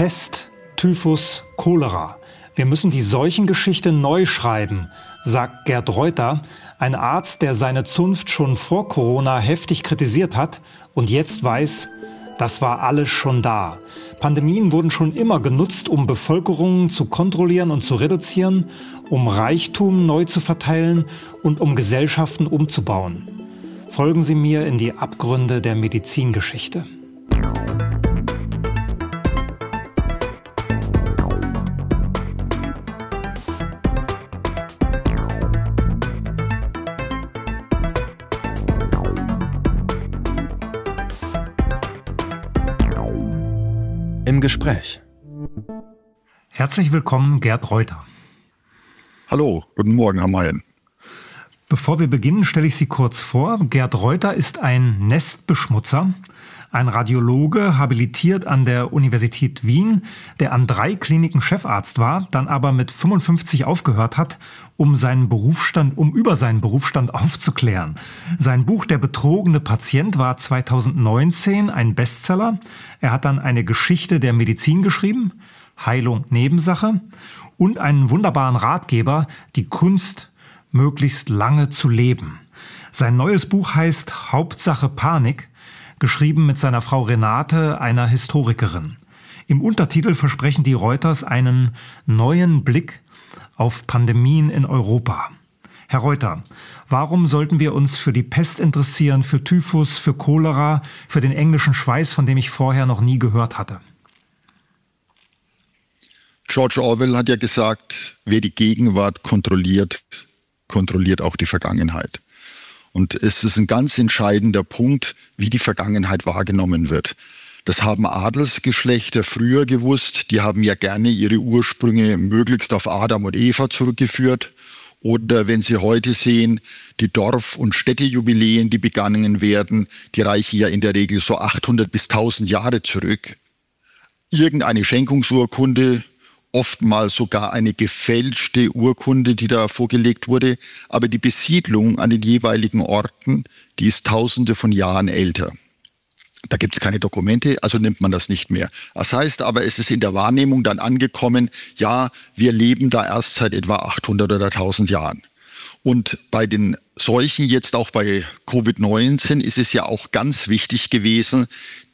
Pest, Typhus, Cholera. Wir müssen die Seuchengeschichte neu schreiben, sagt Gerd Reuter, ein Arzt, der seine Zunft schon vor Corona heftig kritisiert hat und jetzt weiß, das war alles schon da. Pandemien wurden schon immer genutzt, um Bevölkerungen zu kontrollieren und zu reduzieren, um Reichtum neu zu verteilen und um Gesellschaften umzubauen. Folgen Sie mir in die Abgründe der Medizingeschichte. Gespräch. Herzlich willkommen, Gerd Reuter. Hallo, guten Morgen, Herr Mayen. Bevor wir beginnen, stelle ich Sie kurz vor. Gerd Reuter ist ein Nestbeschmutzer, ein Radiologe, habilitiert an der Universität Wien, der an drei Kliniken Chefarzt war, dann aber mit 55 aufgehört hat, um seinen Berufsstand, um über seinen Berufsstand aufzuklären. Sein Buch Der betrogene Patient war 2019 ein Bestseller. Er hat dann eine Geschichte der Medizin geschrieben, Heilung Nebensache und einen wunderbaren Ratgeber, die Kunst möglichst lange zu leben. Sein neues Buch heißt Hauptsache Panik geschrieben mit seiner Frau Renate, einer Historikerin. Im Untertitel versprechen die Reuters einen neuen Blick auf Pandemien in Europa. Herr Reuter, warum sollten wir uns für die Pest interessieren, für Typhus, für Cholera, für den englischen Schweiß, von dem ich vorher noch nie gehört hatte? George Orwell hat ja gesagt, wer die Gegenwart kontrolliert, kontrolliert auch die Vergangenheit. Und es ist ein ganz entscheidender Punkt, wie die Vergangenheit wahrgenommen wird. Das haben Adelsgeschlechter früher gewusst. Die haben ja gerne ihre Ursprünge möglichst auf Adam und Eva zurückgeführt. Oder wenn Sie heute sehen, die Dorf- und Städtejubiläen, die begangen werden, die reichen ja in der Regel so 800 bis 1000 Jahre zurück. Irgendeine Schenkungsurkunde oftmals sogar eine gefälschte Urkunde, die da vorgelegt wurde, aber die Besiedlung an den jeweiligen Orten, die ist tausende von Jahren älter. Da gibt es keine Dokumente, also nimmt man das nicht mehr. Das heißt aber, es ist in der Wahrnehmung dann angekommen, ja, wir leben da erst seit etwa 800 oder 1000 Jahren. Und bei den Seuchen, jetzt auch bei Covid-19, ist es ja auch ganz wichtig gewesen,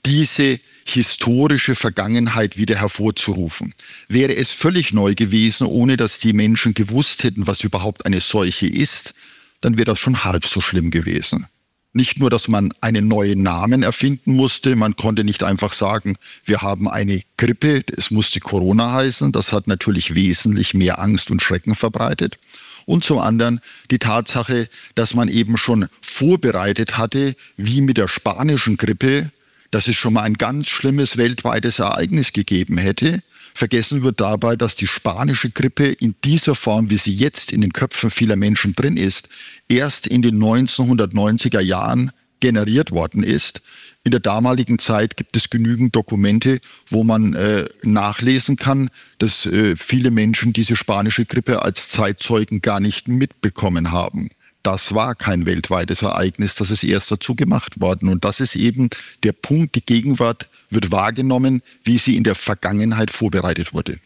diese historische Vergangenheit wieder hervorzurufen. Wäre es völlig neu gewesen, ohne dass die Menschen gewusst hätten, was überhaupt eine Seuche ist, dann wäre das schon halb so schlimm gewesen. Nicht nur, dass man einen neuen Namen erfinden musste, man konnte nicht einfach sagen, wir haben eine Grippe, es musste Corona heißen, das hat natürlich wesentlich mehr Angst und Schrecken verbreitet. Und zum anderen die Tatsache, dass man eben schon vorbereitet hatte, wie mit der spanischen Grippe, dass es schon mal ein ganz schlimmes weltweites Ereignis gegeben hätte. Vergessen wird dabei, dass die spanische Grippe in dieser Form, wie sie jetzt in den Köpfen vieler Menschen drin ist, erst in den 1990er Jahren generiert worden ist. In der damaligen Zeit gibt es genügend Dokumente, wo man äh, nachlesen kann, dass äh, viele Menschen diese spanische Grippe als Zeitzeugen gar nicht mitbekommen haben das war kein weltweites Ereignis, das ist erst dazu gemacht worden. Und das ist eben der Punkt, die Gegenwart wird wahrgenommen, wie sie in der Vergangenheit vorbereitet wurde.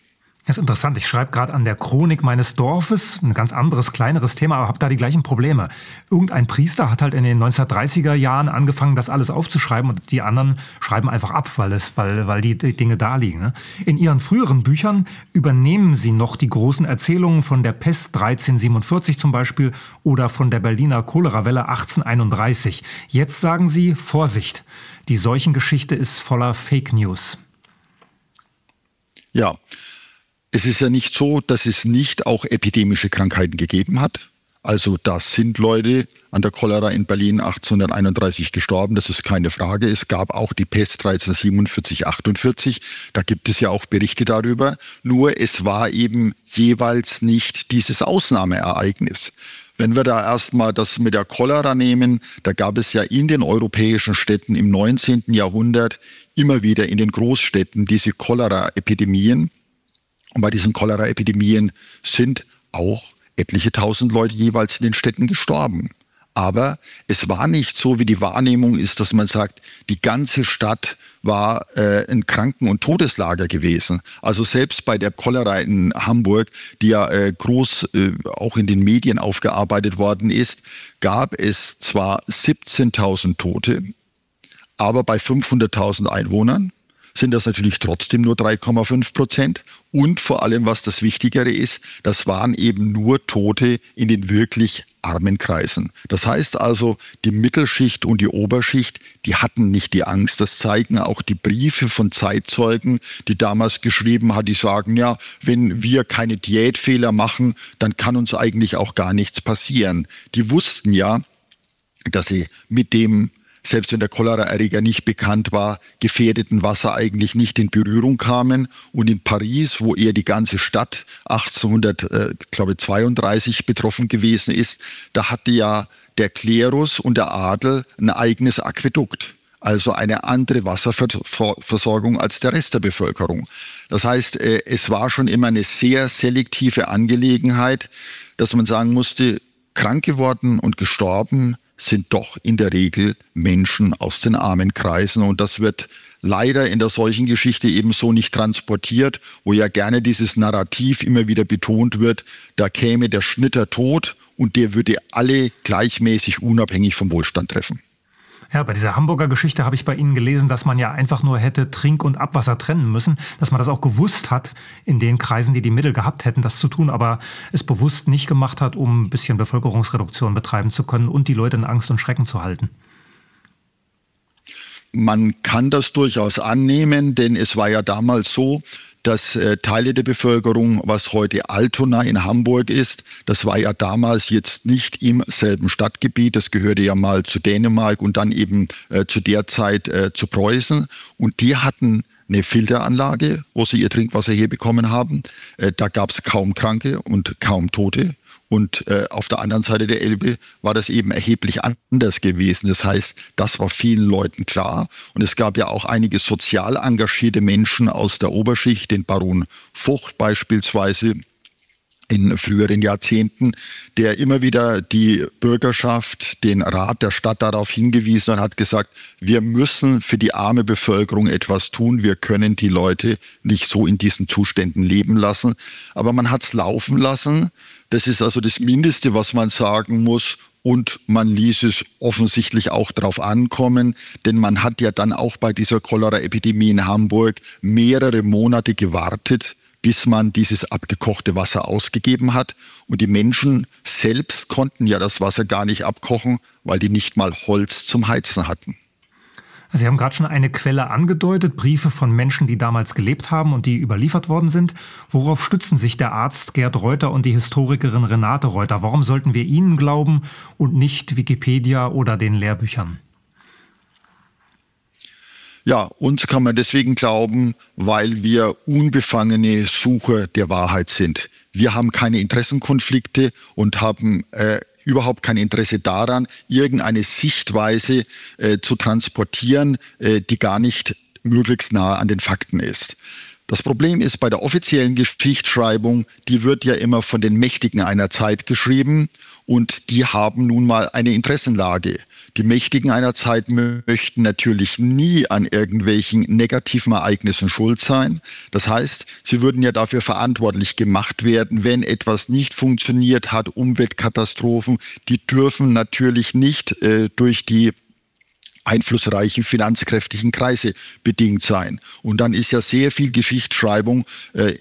Das ist interessant. Ich schreibe gerade an der Chronik meines Dorfes, ein ganz anderes, kleineres Thema, aber habe da die gleichen Probleme. Irgendein Priester hat halt in den 1930er Jahren angefangen, das alles aufzuschreiben und die anderen schreiben einfach ab, weil, es, weil, weil die, Dinge da liegen. Ne? In ihren früheren Büchern übernehmen sie noch die großen Erzählungen von der Pest 1347 zum Beispiel oder von der Berliner Cholerawelle 1831. Jetzt sagen sie, Vorsicht, die Seuchengeschichte ist voller Fake News. Ja, es ist ja nicht so, dass es nicht auch epidemische Krankheiten gegeben hat. Also da sind Leute an der Cholera in Berlin 1831 gestorben, das ist keine Frage. Es gab auch die Pest 1347, 48, da gibt es ja auch Berichte darüber. Nur es war eben jeweils nicht dieses Ausnahmeereignis. Wenn wir da erstmal das mit der Cholera nehmen, da gab es ja in den europäischen Städten im 19. Jahrhundert immer wieder in den Großstädten diese Cholera-Epidemien. Und bei diesen Cholera-Epidemien sind auch etliche tausend Leute jeweils in den Städten gestorben. Aber es war nicht so, wie die Wahrnehmung ist, dass man sagt, die ganze Stadt war äh, ein Kranken- und Todeslager gewesen. Also selbst bei der Cholera in Hamburg, die ja äh, groß äh, auch in den Medien aufgearbeitet worden ist, gab es zwar 17.000 Tote, aber bei 500.000 Einwohnern sind das natürlich trotzdem nur 3,5 Prozent. Und vor allem, was das Wichtigere ist, das waren eben nur Tote in den wirklich armen Kreisen. Das heißt also, die Mittelschicht und die Oberschicht, die hatten nicht die Angst. Das zeigen auch die Briefe von Zeitzeugen, die damals geschrieben hat, die sagen, ja, wenn wir keine Diätfehler machen, dann kann uns eigentlich auch gar nichts passieren. Die wussten ja, dass sie mit dem selbst wenn der Choleraerreger nicht bekannt war, gefährdeten Wasser eigentlich nicht in Berührung kamen. Und in Paris, wo eher die ganze Stadt 1832 betroffen gewesen ist, da hatte ja der Klerus und der Adel ein eigenes Aquädukt also eine andere Wasserversorgung als der Rest der Bevölkerung. Das heißt, äh, es war schon immer eine sehr selektive Angelegenheit, dass man sagen musste, krank geworden und gestorben sind doch in der Regel Menschen aus den armen Kreisen. Und das wird leider in der solchen Geschichte eben so nicht transportiert, wo ja gerne dieses Narrativ immer wieder betont wird, da käme der Schnitter tot und der würde alle gleichmäßig unabhängig vom Wohlstand treffen. Ja, bei dieser Hamburger Geschichte habe ich bei Ihnen gelesen, dass man ja einfach nur hätte Trink- und Abwasser trennen müssen, dass man das auch gewusst hat in den Kreisen, die die Mittel gehabt hätten, das zu tun, aber es bewusst nicht gemacht hat, um ein bisschen Bevölkerungsreduktion betreiben zu können und die Leute in Angst und Schrecken zu halten. Man kann das durchaus annehmen, denn es war ja damals so, dass äh, Teile der Bevölkerung, was heute Altona in Hamburg ist, das war ja damals jetzt nicht im selben Stadtgebiet, das gehörte ja mal zu Dänemark und dann eben äh, zu der Zeit äh, zu Preußen. Und die hatten eine Filteranlage, wo sie ihr Trinkwasser herbekommen haben. Äh, da gab es kaum Kranke und kaum Tote. Und äh, auf der anderen Seite der Elbe war das eben erheblich anders gewesen. Das heißt, das war vielen Leuten klar. Und es gab ja auch einige sozial engagierte Menschen aus der Oberschicht, den Baron Vocht beispielsweise, in früheren Jahrzehnten, der immer wieder die Bürgerschaft, den Rat der Stadt darauf hingewiesen und hat gesagt, wir müssen für die arme Bevölkerung etwas tun. Wir können die Leute nicht so in diesen Zuständen leben lassen. Aber man hat es laufen lassen. Das ist also das Mindeste, was man sagen muss. Und man ließ es offensichtlich auch darauf ankommen, denn man hat ja dann auch bei dieser Cholera-Epidemie in Hamburg mehrere Monate gewartet, bis man dieses abgekochte Wasser ausgegeben hat. Und die Menschen selbst konnten ja das Wasser gar nicht abkochen, weil die nicht mal Holz zum Heizen hatten. Sie haben gerade schon eine Quelle angedeutet, Briefe von Menschen, die damals gelebt haben und die überliefert worden sind. Worauf stützen sich der Arzt Gerd Reuter und die Historikerin Renate Reuter? Warum sollten wir ihnen glauben und nicht Wikipedia oder den Lehrbüchern? Ja, uns kann man deswegen glauben, weil wir unbefangene Sucher der Wahrheit sind. Wir haben keine Interessenkonflikte und haben äh, überhaupt kein Interesse daran, irgendeine Sichtweise äh, zu transportieren, äh, die gar nicht möglichst nahe an den Fakten ist. Das Problem ist bei der offiziellen Geschichtsschreibung, die wird ja immer von den Mächtigen einer Zeit geschrieben und die haben nun mal eine Interessenlage. Die Mächtigen einer Zeit möchten natürlich nie an irgendwelchen negativen Ereignissen schuld sein. Das heißt, sie würden ja dafür verantwortlich gemacht werden, wenn etwas nicht funktioniert hat, Umweltkatastrophen, die dürfen natürlich nicht äh, durch die einflussreichen finanzkräftigen Kreise bedingt sein. Und dann ist ja sehr viel Geschichtsschreibung, äh,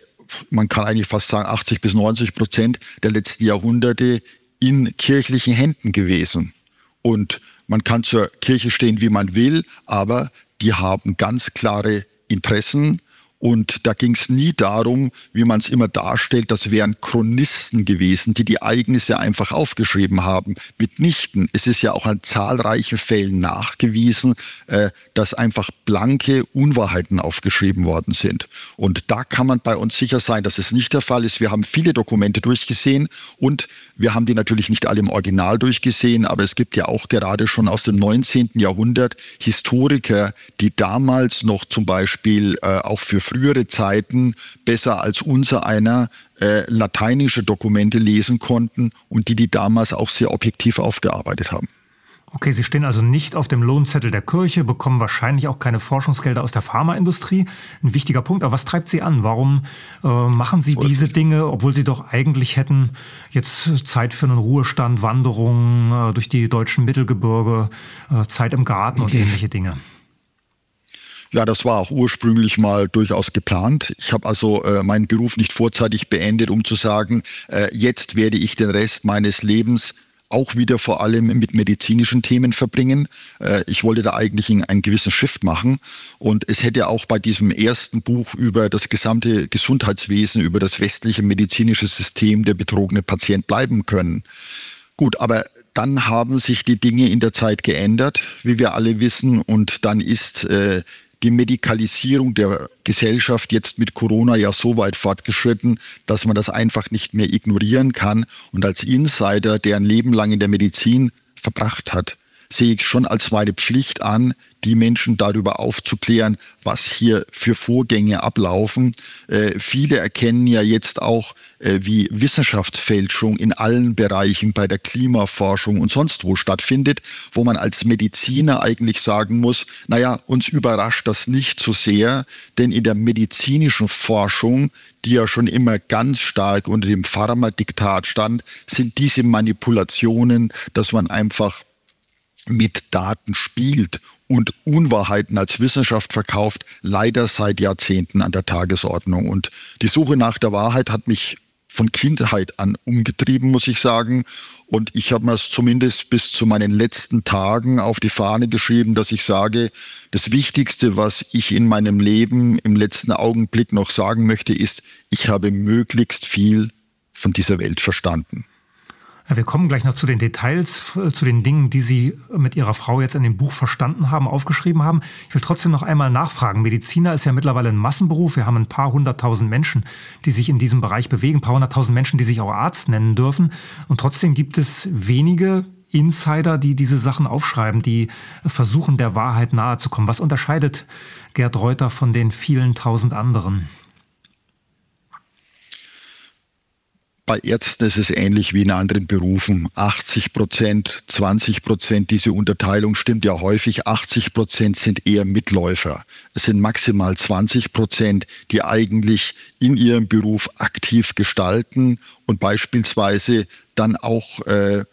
man kann eigentlich fast sagen 80 bis 90 Prozent der letzten Jahrhunderte in kirchlichen Händen gewesen. Und man kann zur Kirche stehen, wie man will, aber die haben ganz klare Interessen und da ging es nie darum, wie man es immer darstellt, das wären Chronisten gewesen, die die Ereignisse einfach aufgeschrieben haben. Mitnichten. Es ist ja auch an zahlreichen Fällen nachgewiesen, äh, dass einfach blanke Unwahrheiten aufgeschrieben worden sind. Und da kann man bei uns sicher sein, dass es nicht der Fall ist. Wir haben viele Dokumente durchgesehen und wir haben die natürlich nicht alle im Original durchgesehen, aber es gibt ja auch gerade schon aus dem 19. Jahrhundert Historiker, die damals noch zum Beispiel äh, auch für frühere Zeiten besser als unser einer äh, lateinische Dokumente lesen konnten und die die damals auch sehr objektiv aufgearbeitet haben. Okay, Sie stehen also nicht auf dem Lohnzettel der Kirche, bekommen wahrscheinlich auch keine Forschungsgelder aus der Pharmaindustrie. Ein wichtiger Punkt. Aber was treibt Sie an? Warum äh, machen Sie diese Dinge, obwohl Sie doch eigentlich hätten jetzt Zeit für einen Ruhestand, Wanderungen äh, durch die deutschen Mittelgebirge, äh, Zeit im Garten und ähnliche Dinge? Ja, das war auch ursprünglich mal durchaus geplant. Ich habe also äh, meinen Beruf nicht vorzeitig beendet, um zu sagen, äh, jetzt werde ich den Rest meines Lebens auch wieder vor allem mit medizinischen Themen verbringen. Äh, ich wollte da eigentlich einen gewissen Shift machen und es hätte auch bei diesem ersten Buch über das gesamte Gesundheitswesen, über das westliche medizinische System der betrogene Patient bleiben können. Gut, aber dann haben sich die Dinge in der Zeit geändert, wie wir alle wissen, und dann ist äh, die Medikalisierung der Gesellschaft jetzt mit Corona ja so weit fortgeschritten, dass man das einfach nicht mehr ignorieren kann. Und als Insider, der ein Leben lang in der Medizin verbracht hat, sehe ich schon als meine Pflicht an, die Menschen darüber aufzuklären, was hier für Vorgänge ablaufen. Äh, viele erkennen ja jetzt auch, äh, wie Wissenschaftsfälschung in allen Bereichen bei der Klimaforschung und sonst wo stattfindet, wo man als Mediziner eigentlich sagen muss, naja, uns überrascht das nicht so sehr, denn in der medizinischen Forschung die ja schon immer ganz stark unter dem Pharmadiktat stand, sind diese Manipulationen, dass man einfach mit Daten spielt und Unwahrheiten als Wissenschaft verkauft, leider seit Jahrzehnten an der Tagesordnung. Und die Suche nach der Wahrheit hat mich von Kindheit an umgetrieben, muss ich sagen. Und ich habe mir es zumindest bis zu meinen letzten Tagen auf die Fahne geschrieben, dass ich sage, das Wichtigste, was ich in meinem Leben im letzten Augenblick noch sagen möchte, ist, ich habe möglichst viel von dieser Welt verstanden. Wir kommen gleich noch zu den Details, zu den Dingen, die Sie mit Ihrer Frau jetzt in dem Buch verstanden haben, aufgeschrieben haben. Ich will trotzdem noch einmal nachfragen. Mediziner ist ja mittlerweile ein Massenberuf. Wir haben ein paar hunderttausend Menschen, die sich in diesem Bereich bewegen, ein paar hunderttausend Menschen, die sich auch Arzt nennen dürfen. Und trotzdem gibt es wenige Insider, die diese Sachen aufschreiben, die versuchen, der Wahrheit nahe zu kommen. Was unterscheidet Gerd Reuter von den vielen tausend anderen? Bei Ärzten ist es ähnlich wie in anderen Berufen. 80 Prozent, 20 Prozent, diese Unterteilung stimmt ja häufig. 80 Prozent sind eher Mitläufer. Es sind maximal 20 Prozent, die eigentlich in ihrem Beruf aktiv gestalten und beispielsweise dann auch äh,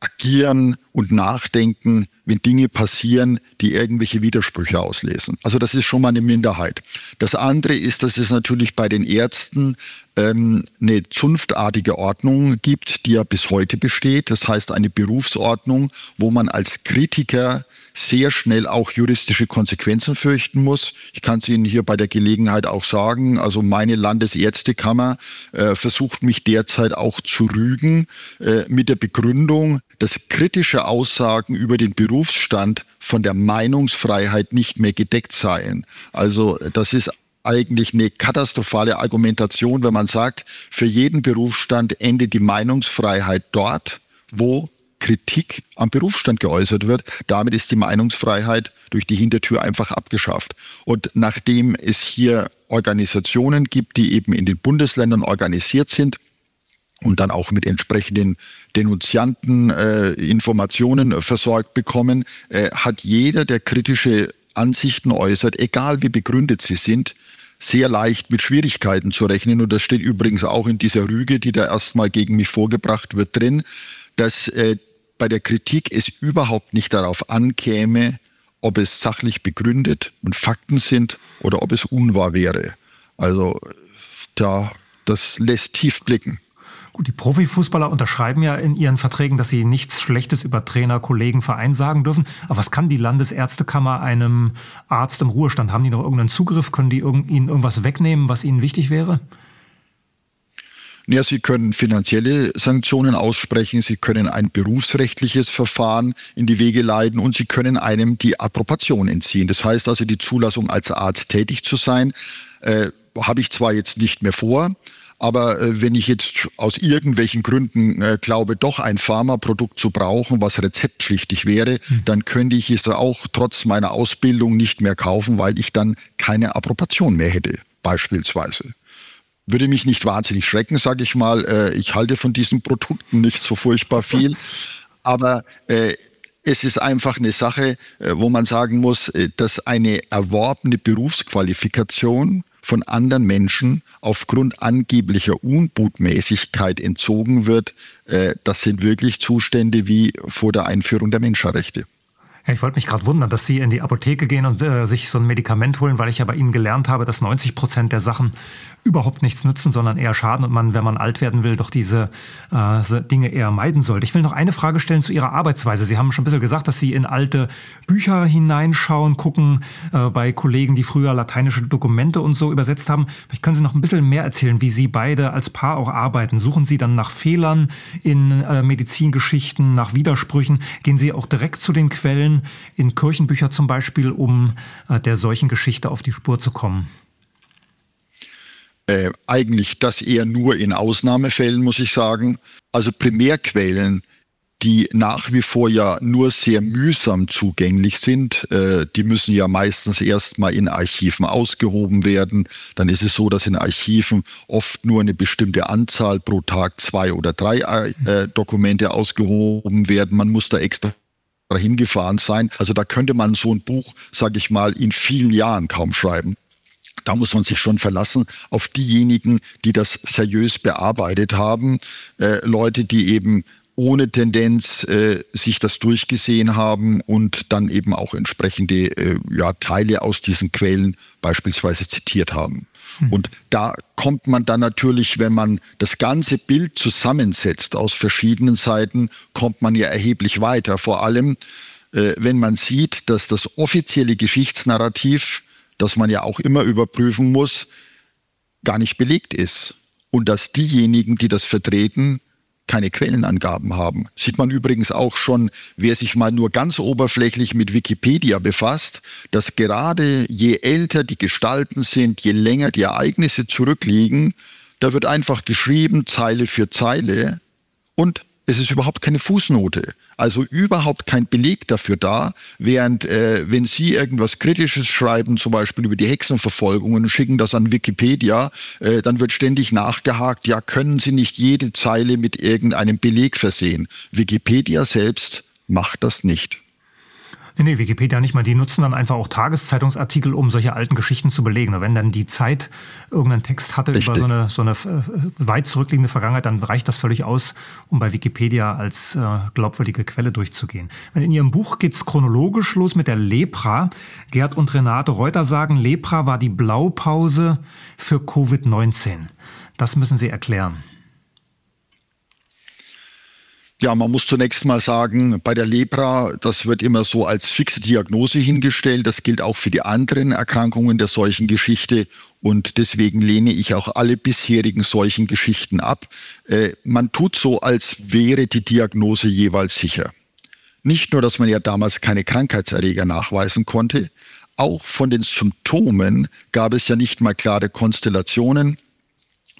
agieren und nachdenken, wenn Dinge passieren, die irgendwelche Widersprüche auslesen. Also das ist schon mal eine Minderheit. Das andere ist, dass es natürlich bei den Ärzten ähm, eine zunftartige Ordnung gibt, die ja bis heute besteht. Das heißt eine Berufsordnung, wo man als Kritiker sehr schnell auch juristische Konsequenzen fürchten muss. Ich kann es Ihnen hier bei der Gelegenheit auch sagen, also meine Landesärztekammer äh, versucht mich derzeit auch zu rügen äh, mit der Begründung, dass kritische Aussagen über den Berufsstand von der Meinungsfreiheit nicht mehr gedeckt seien. Also das ist eigentlich eine katastrophale Argumentation, wenn man sagt, für jeden Berufsstand endet die Meinungsfreiheit dort, wo Kritik am Berufsstand geäußert wird. Damit ist die Meinungsfreiheit durch die Hintertür einfach abgeschafft. Und nachdem es hier Organisationen gibt, die eben in den Bundesländern organisiert sind, und dann auch mit entsprechenden Denunzianten äh, Informationen versorgt bekommen, äh, hat jeder, der kritische Ansichten äußert, egal wie begründet sie sind, sehr leicht mit Schwierigkeiten zu rechnen. Und das steht übrigens auch in dieser Rüge, die da erstmal gegen mich vorgebracht wird, drin, dass äh, bei der Kritik es überhaupt nicht darauf ankäme, ob es sachlich begründet und Fakten sind oder ob es unwahr wäre. Also da, das lässt tief blicken. Gut, die Profifußballer unterschreiben ja in ihren Verträgen, dass sie nichts Schlechtes über Trainer, Kollegen, Verein sagen dürfen. Aber was kann die Landesärztekammer einem Arzt im Ruhestand? Haben die noch irgendeinen Zugriff? Können die ihnen irgendwas wegnehmen, was ihnen wichtig wäre? Ja, Sie können finanzielle Sanktionen aussprechen, Sie können ein berufsrechtliches Verfahren in die Wege leiten und Sie können einem die Approbation entziehen. Das heißt also, die Zulassung als Arzt tätig zu sein, äh, habe ich zwar jetzt nicht mehr vor, aber äh, wenn ich jetzt aus irgendwelchen Gründen äh, glaube, doch ein Pharmaprodukt zu brauchen, was rezeptpflichtig wäre, mhm. dann könnte ich es auch trotz meiner Ausbildung nicht mehr kaufen, weil ich dann keine Approbation mehr hätte. beispielsweise. Würde mich nicht wahnsinnig schrecken, sage ich mal. Äh, ich halte von diesen Produkten nicht so furchtbar viel. Aber äh, es ist einfach eine Sache, äh, wo man sagen muss, äh, dass eine erworbene Berufsqualifikation von anderen Menschen aufgrund angeblicher Unbotmäßigkeit entzogen wird, äh, das sind wirklich Zustände wie vor der Einführung der Menschenrechte. Ja, ich wollte mich gerade wundern, dass Sie in die Apotheke gehen und äh, sich so ein Medikament holen, weil ich ja bei Ihnen gelernt habe, dass 90 Prozent der Sachen überhaupt nichts nützen, sondern eher schaden und man, wenn man alt werden will, doch diese äh, Dinge eher meiden sollte. Ich will noch eine Frage stellen zu Ihrer Arbeitsweise. Sie haben schon ein bisschen gesagt, dass Sie in alte Bücher hineinschauen, gucken äh, bei Kollegen, die früher lateinische Dokumente und so übersetzt haben. Vielleicht können Sie noch ein bisschen mehr erzählen, wie Sie beide als Paar auch arbeiten. Suchen Sie dann nach Fehlern in äh, Medizingeschichten, nach Widersprüchen? Gehen Sie auch direkt zu den Quellen, in Kirchenbücher zum Beispiel, um äh, der solchen Geschichte auf die Spur zu kommen? Äh, eigentlich das eher nur in Ausnahmefällen, muss ich sagen. Also Primärquellen, die nach wie vor ja nur sehr mühsam zugänglich sind, äh, die müssen ja meistens erstmal in Archiven ausgehoben werden. Dann ist es so, dass in Archiven oft nur eine bestimmte Anzahl pro Tag zwei oder drei äh, Dokumente ausgehoben werden. Man muss da extra hingefahren sein. Also da könnte man so ein Buch, sage ich mal, in vielen Jahren kaum schreiben da muss man sich schon verlassen auf diejenigen, die das seriös bearbeitet haben. Äh, Leute, die eben ohne Tendenz äh, sich das durchgesehen haben und dann eben auch entsprechende äh, ja, Teile aus diesen Quellen beispielsweise zitiert haben. Hm. Und da kommt man dann natürlich, wenn man das ganze Bild zusammensetzt aus verschiedenen Seiten, kommt man ja erheblich weiter. Vor allem, äh, wenn man sieht, dass das offizielle Geschichtsnarrativ das man ja auch immer überprüfen muss, gar nicht belegt ist. Und dass diejenigen, die das vertreten, keine Quellenangaben haben. Sieht man übrigens auch schon, wer sich mal nur ganz oberflächlich mit Wikipedia befasst, dass gerade je älter die Gestalten sind, je länger die Ereignisse zurückliegen, da wird einfach geschrieben, Zeile für Zeile und es ist überhaupt keine Fußnote. Also überhaupt kein Beleg dafür da, während äh, wenn Sie irgendwas Kritisches schreiben, zum Beispiel über die Hexenverfolgungen und schicken das an Wikipedia, äh, dann wird ständig nachgehakt, ja, können Sie nicht jede Zeile mit irgendeinem Beleg versehen. Wikipedia selbst macht das nicht. Nee, nee, Wikipedia nicht mal. Die nutzen dann einfach auch Tageszeitungsartikel, um solche alten Geschichten zu belegen. Wenn dann die Zeit irgendeinen Text hatte Richtig. über so eine, so eine äh, weit zurückliegende Vergangenheit, dann reicht das völlig aus, um bei Wikipedia als äh, glaubwürdige Quelle durchzugehen. In Ihrem Buch geht's chronologisch los mit der Lepra. Gerd und Renate Reuter sagen, Lepra war die Blaupause für Covid-19. Das müssen Sie erklären. Ja, man muss zunächst mal sagen, bei der Lepra, das wird immer so als fixe Diagnose hingestellt. Das gilt auch für die anderen Erkrankungen der Seuchengeschichte. Und deswegen lehne ich auch alle bisherigen Seuchengeschichten ab. Äh, man tut so, als wäre die Diagnose jeweils sicher. Nicht nur, dass man ja damals keine Krankheitserreger nachweisen konnte, auch von den Symptomen gab es ja nicht mal klare Konstellationen.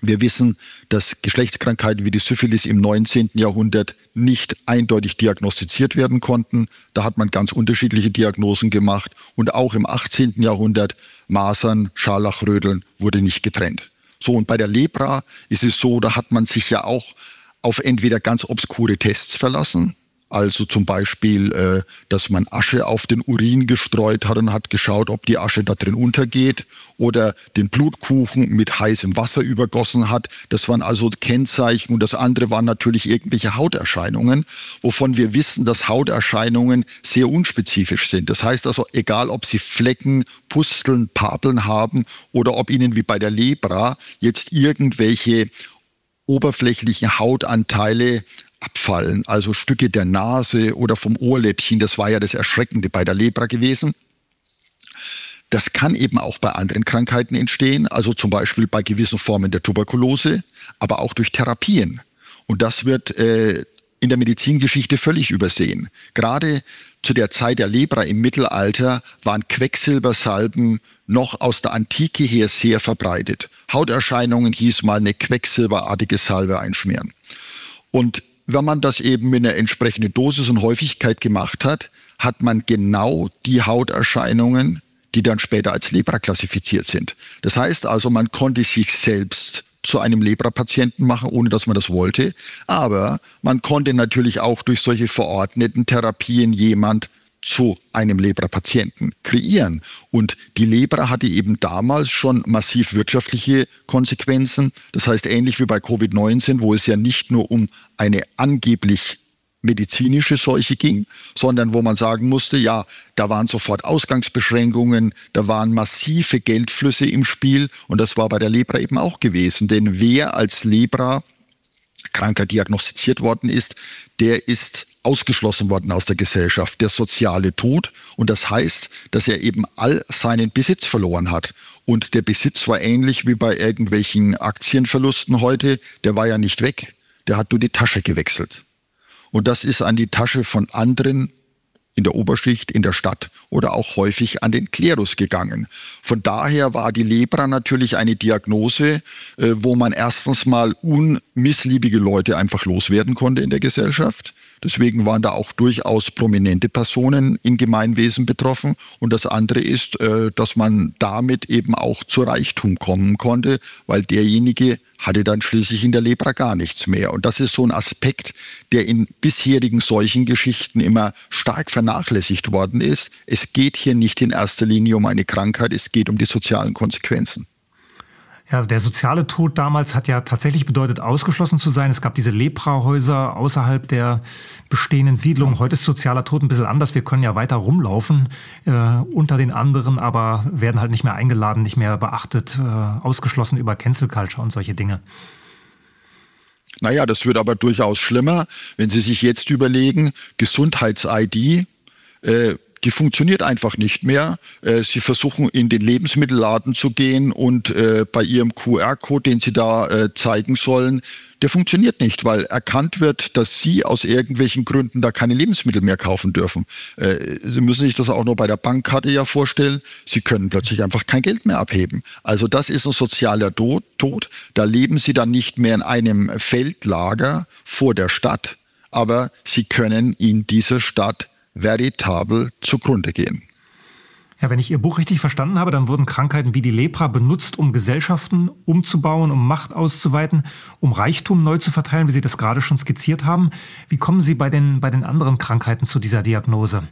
Wir wissen, dass Geschlechtskrankheiten wie die Syphilis im 19. Jahrhundert nicht eindeutig diagnostiziert werden konnten. Da hat man ganz unterschiedliche Diagnosen gemacht. Und auch im 18. Jahrhundert Masern, Scharlachrödeln wurde nicht getrennt. So, und bei der Lepra ist es so, da hat man sich ja auch auf entweder ganz obskure Tests verlassen, also zum Beispiel, äh, dass man Asche auf den Urin gestreut hat und hat geschaut, ob die Asche da drin untergeht. Oder den Blutkuchen mit heißem Wasser übergossen hat. Das waren also Kennzeichen. Und das andere waren natürlich irgendwelche Hauterscheinungen, wovon wir wissen, dass Hauterscheinungen sehr unspezifisch sind. Das heißt also, egal ob sie Flecken, Pusteln, Papeln haben oder ob ihnen wie bei der Lepra jetzt irgendwelche oberflächlichen Hautanteile abfallen, also Stücke der Nase oder vom Ohrläppchen. Das war ja das Erschreckende bei der Lepra gewesen. Das kann eben auch bei anderen Krankheiten entstehen, also zum Beispiel bei gewissen Formen der Tuberkulose, aber auch durch Therapien. Und das wird äh, in der Medizingeschichte völlig übersehen. Gerade zu der Zeit der Lepra im Mittelalter waren Quecksilbersalben noch aus der Antike her sehr verbreitet. Hauterscheinungen hieß mal eine quecksilberartige Salbe einschmieren. Und wenn man das eben mit einer entsprechenden Dosis und Häufigkeit gemacht hat, hat man genau die Hauterscheinungen, die dann später als Lepra klassifiziert sind. Das heißt also, man konnte sich selbst zu einem Lepra-Patienten machen, ohne dass man das wollte. Aber man konnte natürlich auch durch solche verordneten Therapien jemand zu einem Lepra-Patienten kreieren. Und die Lepra hatte eben damals schon massiv wirtschaftliche Konsequenzen. Das heißt, ähnlich wie bei Covid-19, wo es ja nicht nur um eine angeblich medizinische Seuche ging, sondern wo man sagen musste, ja, da waren sofort Ausgangsbeschränkungen, da waren massive Geldflüsse im Spiel und das war bei der Lepra eben auch gewesen. Denn wer als Lepra kranker diagnostiziert worden ist, der ist ausgeschlossen worden aus der Gesellschaft, der soziale Tod. Und das heißt, dass er eben all seinen Besitz verloren hat. Und der Besitz war ähnlich wie bei irgendwelchen Aktienverlusten heute, der war ja nicht weg, der hat nur die Tasche gewechselt. Und das ist an die Tasche von anderen in der Oberschicht, in der Stadt oder auch häufig an den Klerus gegangen. Von daher war die Lepra natürlich eine Diagnose, äh, wo man erstens mal unmissliebige Leute einfach loswerden konnte in der Gesellschaft. Deswegen waren da auch durchaus prominente Personen im Gemeinwesen betroffen. Und das andere ist, äh, dass man damit eben auch zu Reichtum kommen konnte, weil derjenige hatte dann schließlich in der Lepra gar nichts mehr. Und das ist so ein Aspekt, der in bisherigen solchen Geschichten immer stark vernachlässigt worden ist. Es geht hier nicht in erster Linie um eine Krankheit, es geht um die sozialen Konsequenzen. Ja, der soziale Tod damals hat ja tatsächlich bedeutet, ausgeschlossen zu sein. Es gab diese Lepra-Häuser außerhalb der bestehenden Siedlung. Heute ist sozialer Tod ein bisschen anders. Wir können ja weiter rumlaufen äh, unter den anderen, aber werden halt nicht mehr eingeladen, nicht mehr beachtet, äh, ausgeschlossen über Cancel Culture und solche Dinge. Naja, das wird aber durchaus schlimmer, wenn Sie sich jetzt überlegen, Gesundheits-ID, äh, die funktioniert einfach nicht mehr. Äh, sie versuchen in den Lebensmittelladen zu gehen und äh, bei ihrem QR-Code, den sie da äh, zeigen sollen, der funktioniert nicht, weil erkannt wird, dass Sie aus irgendwelchen Gründen da keine Lebensmittel mehr kaufen dürfen. Sie müssen sich das auch nur bei der Bankkarte ja vorstellen. Sie können plötzlich einfach kein Geld mehr abheben. Also das ist ein sozialer Tod. Da leben Sie dann nicht mehr in einem Feldlager vor der Stadt, aber Sie können in dieser Stadt veritabel zugrunde gehen. Ja, wenn ich Ihr Buch richtig verstanden habe, dann wurden Krankheiten wie die Lepra benutzt, um Gesellschaften umzubauen, um Macht auszuweiten, um Reichtum neu zu verteilen, wie Sie das gerade schon skizziert haben. Wie kommen Sie bei den, bei den anderen Krankheiten zu dieser Diagnose?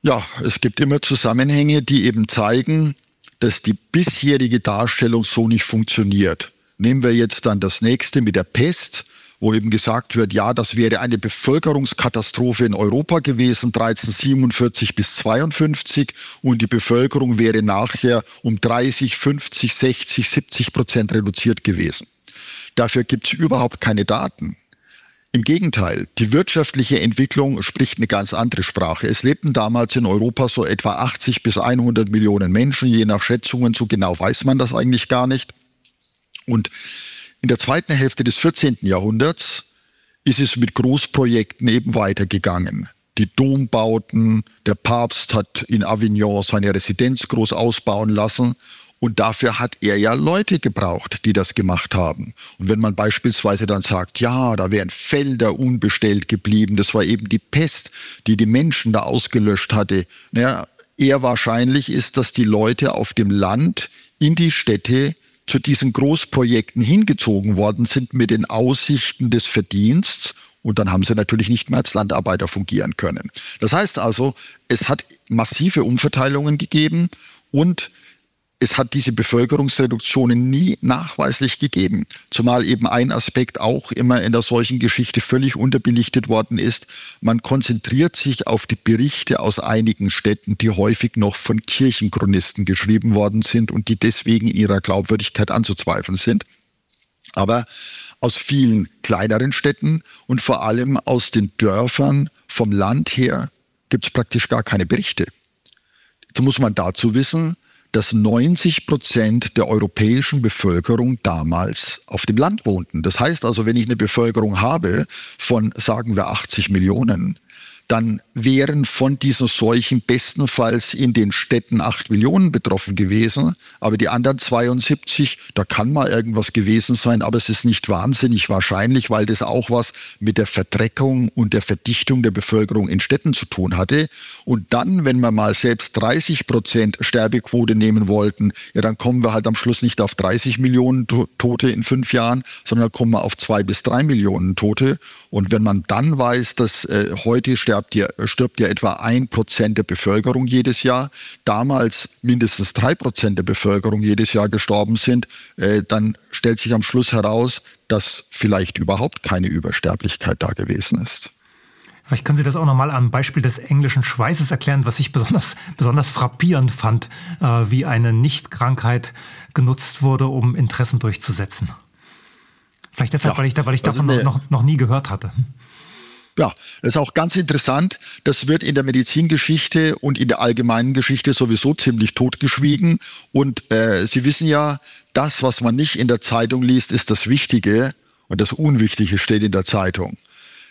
Ja, es gibt immer Zusammenhänge, die eben zeigen, dass die bisherige Darstellung so nicht funktioniert. Nehmen wir jetzt dann das nächste mit der Pest wo eben gesagt wird, ja, das wäre eine Bevölkerungskatastrophe in Europa gewesen, 1347 bis 52 und die Bevölkerung wäre nachher um 30, 50, 60, 70 Prozent reduziert gewesen. Dafür gibt es überhaupt keine Daten. Im Gegenteil, die wirtschaftliche Entwicklung spricht eine ganz andere Sprache. Es lebten damals in Europa so etwa 80 bis 100 Millionen Menschen, je nach Schätzungen, so genau weiß man das eigentlich gar nicht. Und in der zweiten Hälfte des 14. Jahrhunderts ist es mit Großprojekten eben weitergegangen. Die Dombauten, der Papst hat in Avignon seine Residenz groß ausbauen lassen und dafür hat er ja Leute gebraucht, die das gemacht haben. Und wenn man beispielsweise dann sagt, ja, da wären Felder unbestellt geblieben, das war eben die Pest, die die Menschen da ausgelöscht hatte. Naja, eher wahrscheinlich ist, dass die Leute auf dem Land in die Städte zu diesen Großprojekten hingezogen worden sind mit den Aussichten des Verdiensts. Und dann haben sie natürlich nicht mehr als Landarbeiter fungieren können. Das heißt also, es hat massive Umverteilungen gegeben und es hat diese Bevölkerungsreduktionen nie nachweislich gegeben. Zumal eben ein Aspekt auch immer in der solchen Geschichte völlig unterbelichtet worden ist. Man konzentriert sich auf die Berichte aus einigen Städten, die häufig noch von Kirchenchronisten geschrieben worden sind und die deswegen ihrer Glaubwürdigkeit anzuzweifeln sind. Aber aus vielen kleineren Städten und vor allem aus den Dörfern vom Land her gibt es praktisch gar keine Berichte. Jetzt muss man dazu wissen, dass 90 Prozent der europäischen Bevölkerung damals auf dem Land wohnten. Das heißt also, wenn ich eine Bevölkerung habe von, sagen wir, 80 Millionen, dann wären von diesen Seuchen bestenfalls in den Städten acht Millionen betroffen gewesen. Aber die anderen 72, da kann mal irgendwas gewesen sein, aber es ist nicht wahnsinnig wahrscheinlich, weil das auch was mit der Verdreckung und der Verdichtung der Bevölkerung in Städten zu tun hatte. Und dann, wenn wir mal selbst 30 Prozent Sterbequote nehmen wollten, ja, dann kommen wir halt am Schluss nicht auf 30 Millionen Tote in fünf Jahren, sondern kommen wir auf zwei bis drei Millionen Tote. Und wenn man dann weiß, dass äh, heute stirbt ja, stirbt ja etwa ein Prozent der Bevölkerung jedes Jahr, damals mindestens drei Prozent der Bevölkerung jedes Jahr gestorben sind, äh, dann stellt sich am Schluss heraus, dass vielleicht überhaupt keine Übersterblichkeit da gewesen ist. Vielleicht können Sie das auch nochmal am Beispiel des englischen Schweißes erklären, was ich besonders, besonders frappierend fand, äh, wie eine Nichtkrankheit genutzt wurde, um Interessen durchzusetzen. Vielleicht deshalb, ja, weil ich, da, weil ich davon eine, noch, noch nie gehört hatte. Ja, das ist auch ganz interessant. Das wird in der Medizingeschichte und in der allgemeinen Geschichte sowieso ziemlich totgeschwiegen. Und äh, Sie wissen ja, das, was man nicht in der Zeitung liest, ist das Wichtige und das Unwichtige steht in der Zeitung.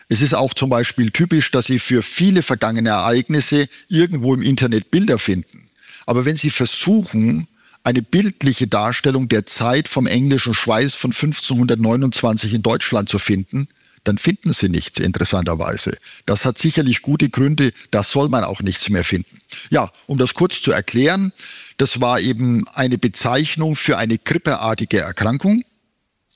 Es ist auch zum Beispiel typisch, dass Sie für viele vergangene Ereignisse irgendwo im Internet Bilder finden. Aber wenn Sie versuchen, eine bildliche Darstellung der Zeit vom englischen Schweiß von 1529 in Deutschland zu finden, dann finden Sie nichts, interessanterweise. Das hat sicherlich gute Gründe, da soll man auch nichts mehr finden. Ja, um das kurz zu erklären, das war eben eine Bezeichnung für eine grippeartige Erkrankung.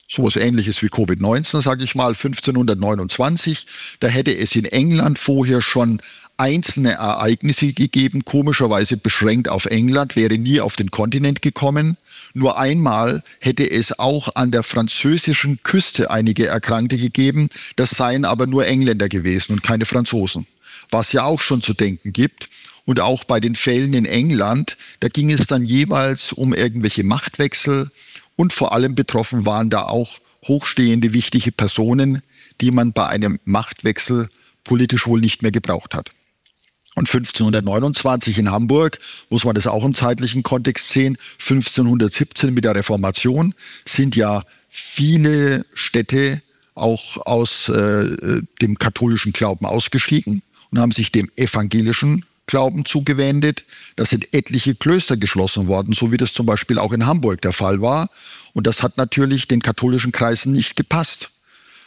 So etwas ähnliches wie Covid-19, sage ich mal, 1529. Da hätte es in England vorher schon einzelne Ereignisse gegeben, komischerweise beschränkt auf England, wäre nie auf den Kontinent gekommen. Nur einmal hätte es auch an der französischen Küste einige Erkrankte gegeben, das seien aber nur Engländer gewesen und keine Franzosen. Was ja auch schon zu denken gibt. Und auch bei den Fällen in England, da ging es dann jeweils um irgendwelche Machtwechsel und vor allem betroffen waren da auch hochstehende, wichtige Personen, die man bei einem Machtwechsel politisch wohl nicht mehr gebraucht hat. Und 1529 in Hamburg, muss man das auch im zeitlichen Kontext sehen, 1517 mit der Reformation sind ja viele Städte auch aus äh, dem katholischen Glauben ausgestiegen und haben sich dem evangelischen Glauben zugewendet. Da sind etliche Klöster geschlossen worden, so wie das zum Beispiel auch in Hamburg der Fall war. Und das hat natürlich den katholischen Kreisen nicht gepasst.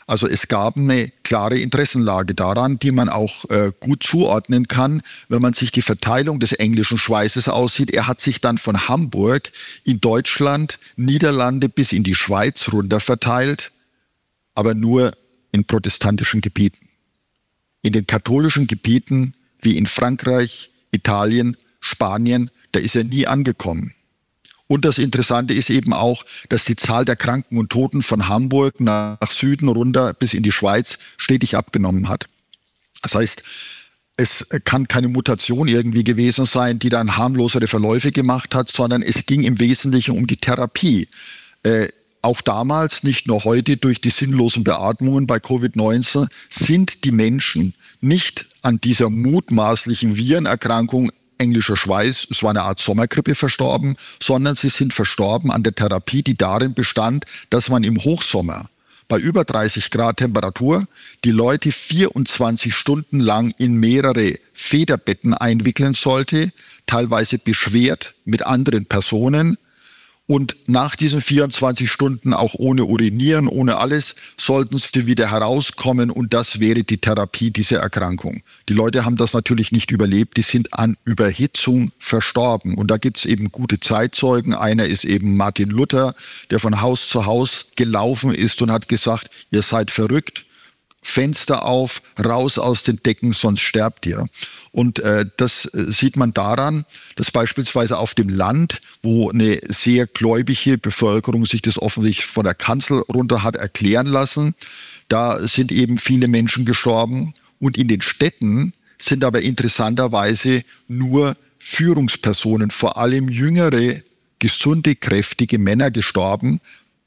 Also es gab eine klare Interessenlage daran, die man auch äh, gut zuordnen kann, wenn man sich die Verteilung des englischen Schweißes aussieht. Er hat sich dann von Hamburg in Deutschland, Niederlande bis in die Schweiz runter verteilt, aber nur in protestantischen Gebieten. In den katholischen Gebieten wie in Frankreich, Italien, Spanien, da ist er nie angekommen. Und das Interessante ist eben auch, dass die Zahl der Kranken und Toten von Hamburg nach Süden runter bis in die Schweiz stetig abgenommen hat. Das heißt, es kann keine Mutation irgendwie gewesen sein, die dann harmlosere Verläufe gemacht hat, sondern es ging im Wesentlichen um die Therapie. Äh, auch damals, nicht nur heute durch die sinnlosen Beatmungen bei Covid-19, sind die Menschen nicht an dieser mutmaßlichen Virenerkrankung englischer Schweiß, es war eine Art Sommergrippe verstorben, sondern sie sind verstorben an der Therapie, die darin bestand, dass man im Hochsommer bei über 30 Grad Temperatur die Leute 24 Stunden lang in mehrere Federbetten einwickeln sollte, teilweise beschwert mit anderen Personen, und nach diesen 24 Stunden, auch ohne Urinieren, ohne alles, sollten sie wieder herauskommen und das wäre die Therapie dieser Erkrankung. Die Leute haben das natürlich nicht überlebt, die sind an Überhitzung verstorben. Und da gibt es eben gute Zeitzeugen. Einer ist eben Martin Luther, der von Haus zu Haus gelaufen ist und hat gesagt, ihr seid verrückt Fenster auf, raus aus den Decken, sonst sterbt ihr. Und äh, das äh, sieht man daran, dass beispielsweise auf dem Land, wo eine sehr gläubige Bevölkerung sich das offensichtlich von der Kanzel runter hat erklären lassen, da sind eben viele Menschen gestorben. Und in den Städten sind aber interessanterweise nur Führungspersonen, vor allem jüngere, gesunde, kräftige Männer gestorben,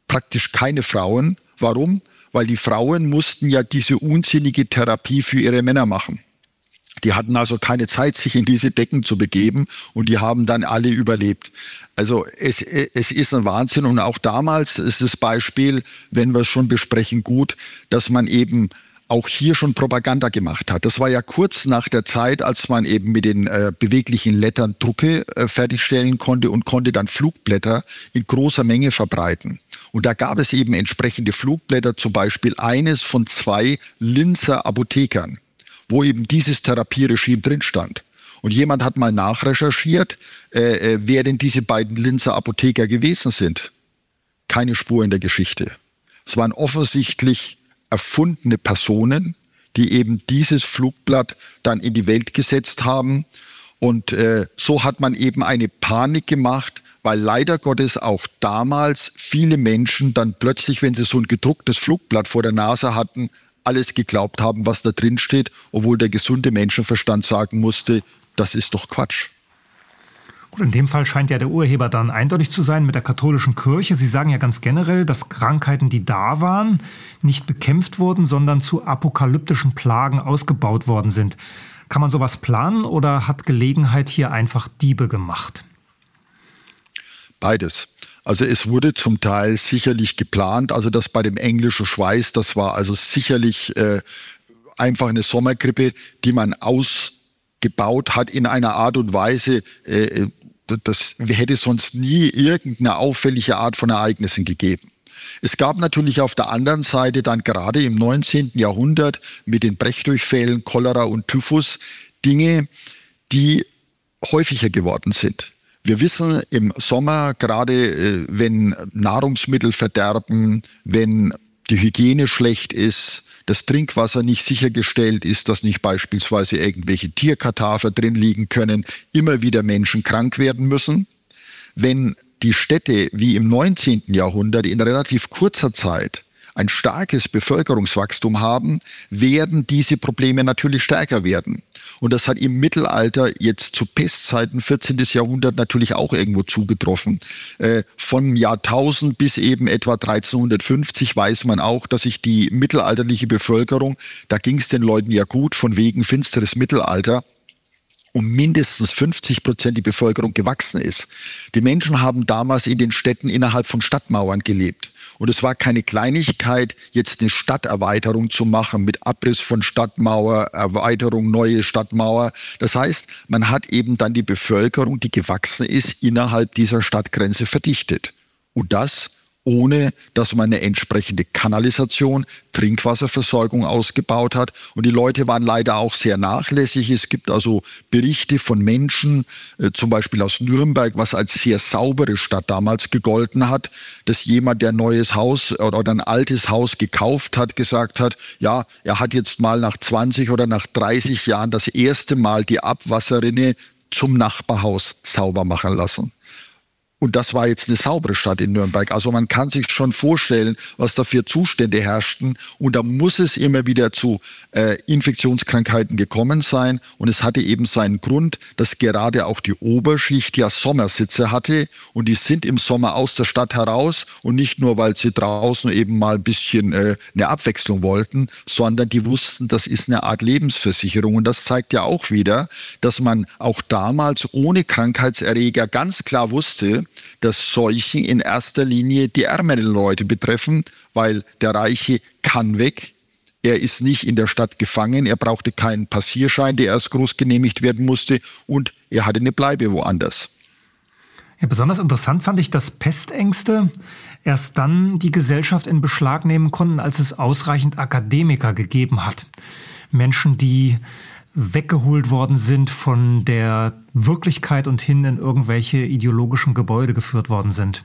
praktisch keine Frauen. Warum? Weil die Frauen mussten ja diese unsinnige Therapie für ihre Männer machen. Die hatten also keine Zeit, sich in diese Decken zu begeben und die haben dann alle überlebt. Also es, es ist ein Wahnsinn und auch damals ist das Beispiel, wenn wir es schon besprechen, gut, dass man eben auch hier schon Propaganda gemacht hat. Das war ja kurz nach der Zeit, als man eben mit den äh, beweglichen Lettern Drucke äh, fertigstellen konnte und konnte dann Flugblätter in großer Menge verbreiten. Und da gab es eben entsprechende Flugblätter, zum Beispiel eines von zwei Linzer Apothekern, wo eben dieses Therapieregime drin stand. Und jemand hat mal nachrecherchiert, äh, äh, wer denn diese beiden Linzer Apotheker gewesen sind. Keine Spur in der Geschichte. Es waren offensichtlich erfundene Personen, die eben dieses Flugblatt dann in die Welt gesetzt haben. Und äh, so hat man eben eine Panik gemacht, weil leider Gottes auch damals viele Menschen dann plötzlich, wenn sie so ein gedrucktes Flugblatt vor der Nase hatten, alles geglaubt haben, was da drin steht, obwohl der gesunde Menschenverstand sagen musste, das ist doch Quatsch. Gut, in dem Fall scheint ja der Urheber dann eindeutig zu sein mit der katholischen Kirche. Sie sagen ja ganz generell, dass Krankheiten, die da waren, nicht bekämpft wurden, sondern zu apokalyptischen Plagen ausgebaut worden sind. Kann man sowas planen oder hat Gelegenheit hier einfach Diebe gemacht? Beides. Also es wurde zum Teil sicherlich geplant, also das bei dem englischen Schweiß, das war also sicherlich äh, einfach eine Sommergrippe, die man ausgebaut hat in einer Art und Weise, äh, das hätte sonst nie irgendeine auffällige Art von Ereignissen gegeben. Es gab natürlich auf der anderen Seite dann gerade im 19. Jahrhundert mit den Brechdurchfällen, Cholera und Typhus Dinge, die häufiger geworden sind. Wir wissen im Sommer, gerade äh, wenn Nahrungsmittel verderben, wenn die Hygiene schlecht ist, das Trinkwasser nicht sichergestellt ist, dass nicht beispielsweise irgendwelche Tierkadaver drin liegen können, immer wieder Menschen krank werden müssen. Wenn die Städte wie im 19. Jahrhundert in relativ kurzer Zeit ein starkes Bevölkerungswachstum haben, werden diese Probleme natürlich stärker werden. Und das hat im Mittelalter jetzt zu Pestzeiten 14. Jahrhundert natürlich auch irgendwo zugetroffen. Äh, von Jahrtausend bis eben etwa 1350 weiß man auch, dass sich die mittelalterliche Bevölkerung, da ging es den Leuten ja gut, von wegen finsteres Mittelalter, um mindestens 50 Prozent die Bevölkerung gewachsen ist. Die Menschen haben damals in den Städten innerhalb von Stadtmauern gelebt. Und es war keine Kleinigkeit, jetzt eine Stadterweiterung zu machen mit Abriss von Stadtmauer, Erweiterung, neue Stadtmauer. Das heißt, man hat eben dann die Bevölkerung, die gewachsen ist, innerhalb dieser Stadtgrenze verdichtet. Und das ohne dass man eine entsprechende Kanalisation, Trinkwasserversorgung ausgebaut hat. Und die Leute waren leider auch sehr nachlässig. Es gibt also Berichte von Menschen, äh, zum Beispiel aus Nürnberg, was als sehr saubere Stadt damals gegolten hat, dass jemand, der ein neues Haus oder ein altes Haus gekauft hat, gesagt hat, ja, er hat jetzt mal nach 20 oder nach 30 Jahren das erste Mal die Abwasserrinne zum Nachbarhaus sauber machen lassen. Und das war jetzt eine saubere Stadt in Nürnberg. Also man kann sich schon vorstellen, was da für Zustände herrschten. Und da muss es immer wieder zu äh, Infektionskrankheiten gekommen sein. Und es hatte eben seinen Grund, dass gerade auch die Oberschicht ja Sommersitze hatte. Und die sind im Sommer aus der Stadt heraus. Und nicht nur, weil sie draußen eben mal ein bisschen äh, eine Abwechslung wollten, sondern die wussten, das ist eine Art Lebensversicherung. Und das zeigt ja auch wieder, dass man auch damals ohne Krankheitserreger ganz klar wusste, dass Seuchen in erster Linie die ärmeren Leute betreffen, weil der Reiche kann weg. Er ist nicht in der Stadt gefangen, er brauchte keinen Passierschein, der erst groß genehmigt werden musste und er hatte eine Bleibe woanders. Ja, besonders interessant fand ich, dass Pestängste erst dann die Gesellschaft in Beschlag nehmen konnten, als es ausreichend Akademiker gegeben hat. Menschen, die weggeholt worden sind von der Wirklichkeit und hin in irgendwelche ideologischen Gebäude geführt worden sind.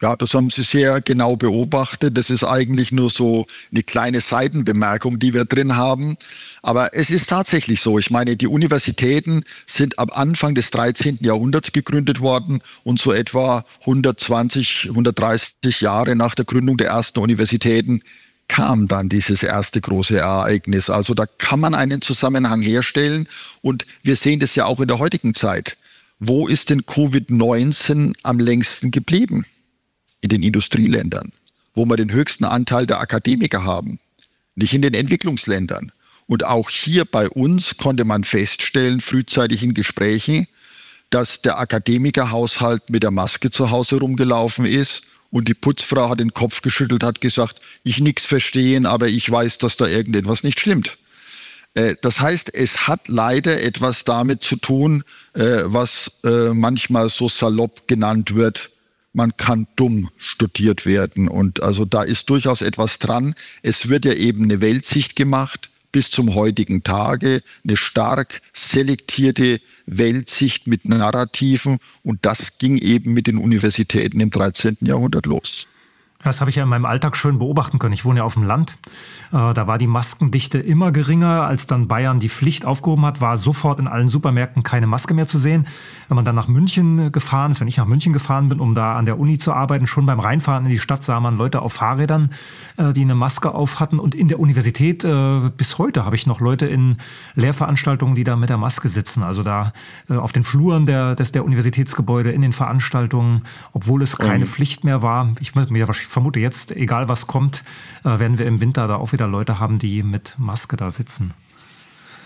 Ja, das haben Sie sehr genau beobachtet. Das ist eigentlich nur so eine kleine Seitenbemerkung, die wir drin haben. Aber es ist tatsächlich so. Ich meine, die Universitäten sind ab Anfang des 13. Jahrhunderts gegründet worden und so etwa 120, 130 Jahre nach der Gründung der ersten Universitäten kam dann dieses erste große Ereignis. Also da kann man einen Zusammenhang herstellen und wir sehen das ja auch in der heutigen Zeit. Wo ist denn Covid-19 am längsten geblieben? In den Industrieländern, wo wir den höchsten Anteil der Akademiker haben, nicht in den Entwicklungsländern. Und auch hier bei uns konnte man feststellen, frühzeitig in Gesprächen, dass der Akademikerhaushalt mit der Maske zu Hause rumgelaufen ist und die Putzfrau hat den Kopf geschüttelt, hat gesagt, ich nichts verstehen, aber ich weiß, dass da irgendetwas nicht stimmt. Äh, das heißt, es hat leider etwas damit zu tun, äh, was äh, manchmal so salopp genannt wird, man kann dumm studiert werden. Und also da ist durchaus etwas dran. Es wird ja eben eine Weltsicht gemacht bis zum heutigen Tage, eine stark selektierte Weltsicht mit Narrativen. Und das ging eben mit den Universitäten im 13. Jahrhundert los. Das habe ich ja in meinem Alltag schön beobachten können. Ich wohne ja auf dem Land. Äh, da war die Maskendichte immer geringer. Als dann Bayern die Pflicht aufgehoben hat, war sofort in allen Supermärkten keine Maske mehr zu sehen. Wenn man dann nach München gefahren ist, wenn ich nach München gefahren bin, um da an der Uni zu arbeiten, schon beim Reinfahren in die Stadt sah man Leute auf Fahrrädern, äh, die eine Maske auf hatten. Und in der Universität äh, bis heute habe ich noch Leute in Lehrveranstaltungen, die da mit der Maske sitzen. Also da auf den Fluren der, des, der Universitätsgebäude, in den Veranstaltungen, obwohl es keine mhm. Pflicht mehr war. Ich würde mir wahrscheinlich vermute jetzt, egal was kommt, äh, werden wir im Winter da auch wieder Leute haben, die mit Maske da sitzen.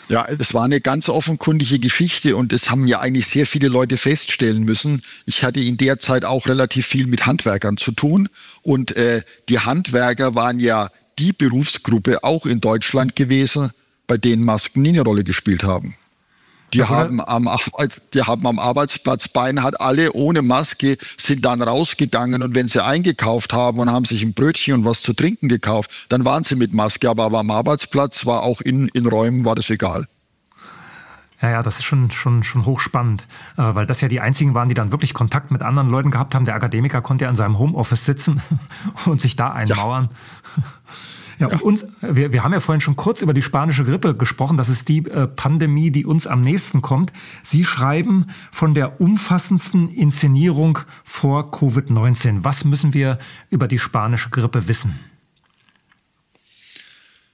Ja, es war eine ganz offenkundige Geschichte und das haben ja eigentlich sehr viele Leute feststellen müssen. Ich hatte in der Zeit auch relativ viel mit Handwerkern zu tun und äh, die Handwerker waren ja die Berufsgruppe auch in Deutschland gewesen, bei denen Masken nie eine Rolle gespielt haben. Die haben, am, die haben am Arbeitsplatz beinahe alle ohne Maske, sind dann rausgegangen und wenn sie eingekauft haben und haben sich ein Brötchen und was zu trinken gekauft, dann waren sie mit Maske, aber, aber am Arbeitsplatz war auch in, in Räumen war das egal. Ja, ja, das ist schon, schon, schon hochspannend, äh, weil das ja die einzigen waren, die dann wirklich Kontakt mit anderen Leuten gehabt haben. Der Akademiker konnte ja in seinem Homeoffice sitzen und sich da einmauern. Ja. Ja, ja. Uns, wir, wir haben ja vorhin schon kurz über die spanische Grippe gesprochen. Das ist die äh, Pandemie, die uns am nächsten kommt. Sie schreiben von der umfassendsten Inszenierung vor Covid-19. Was müssen wir über die spanische Grippe wissen?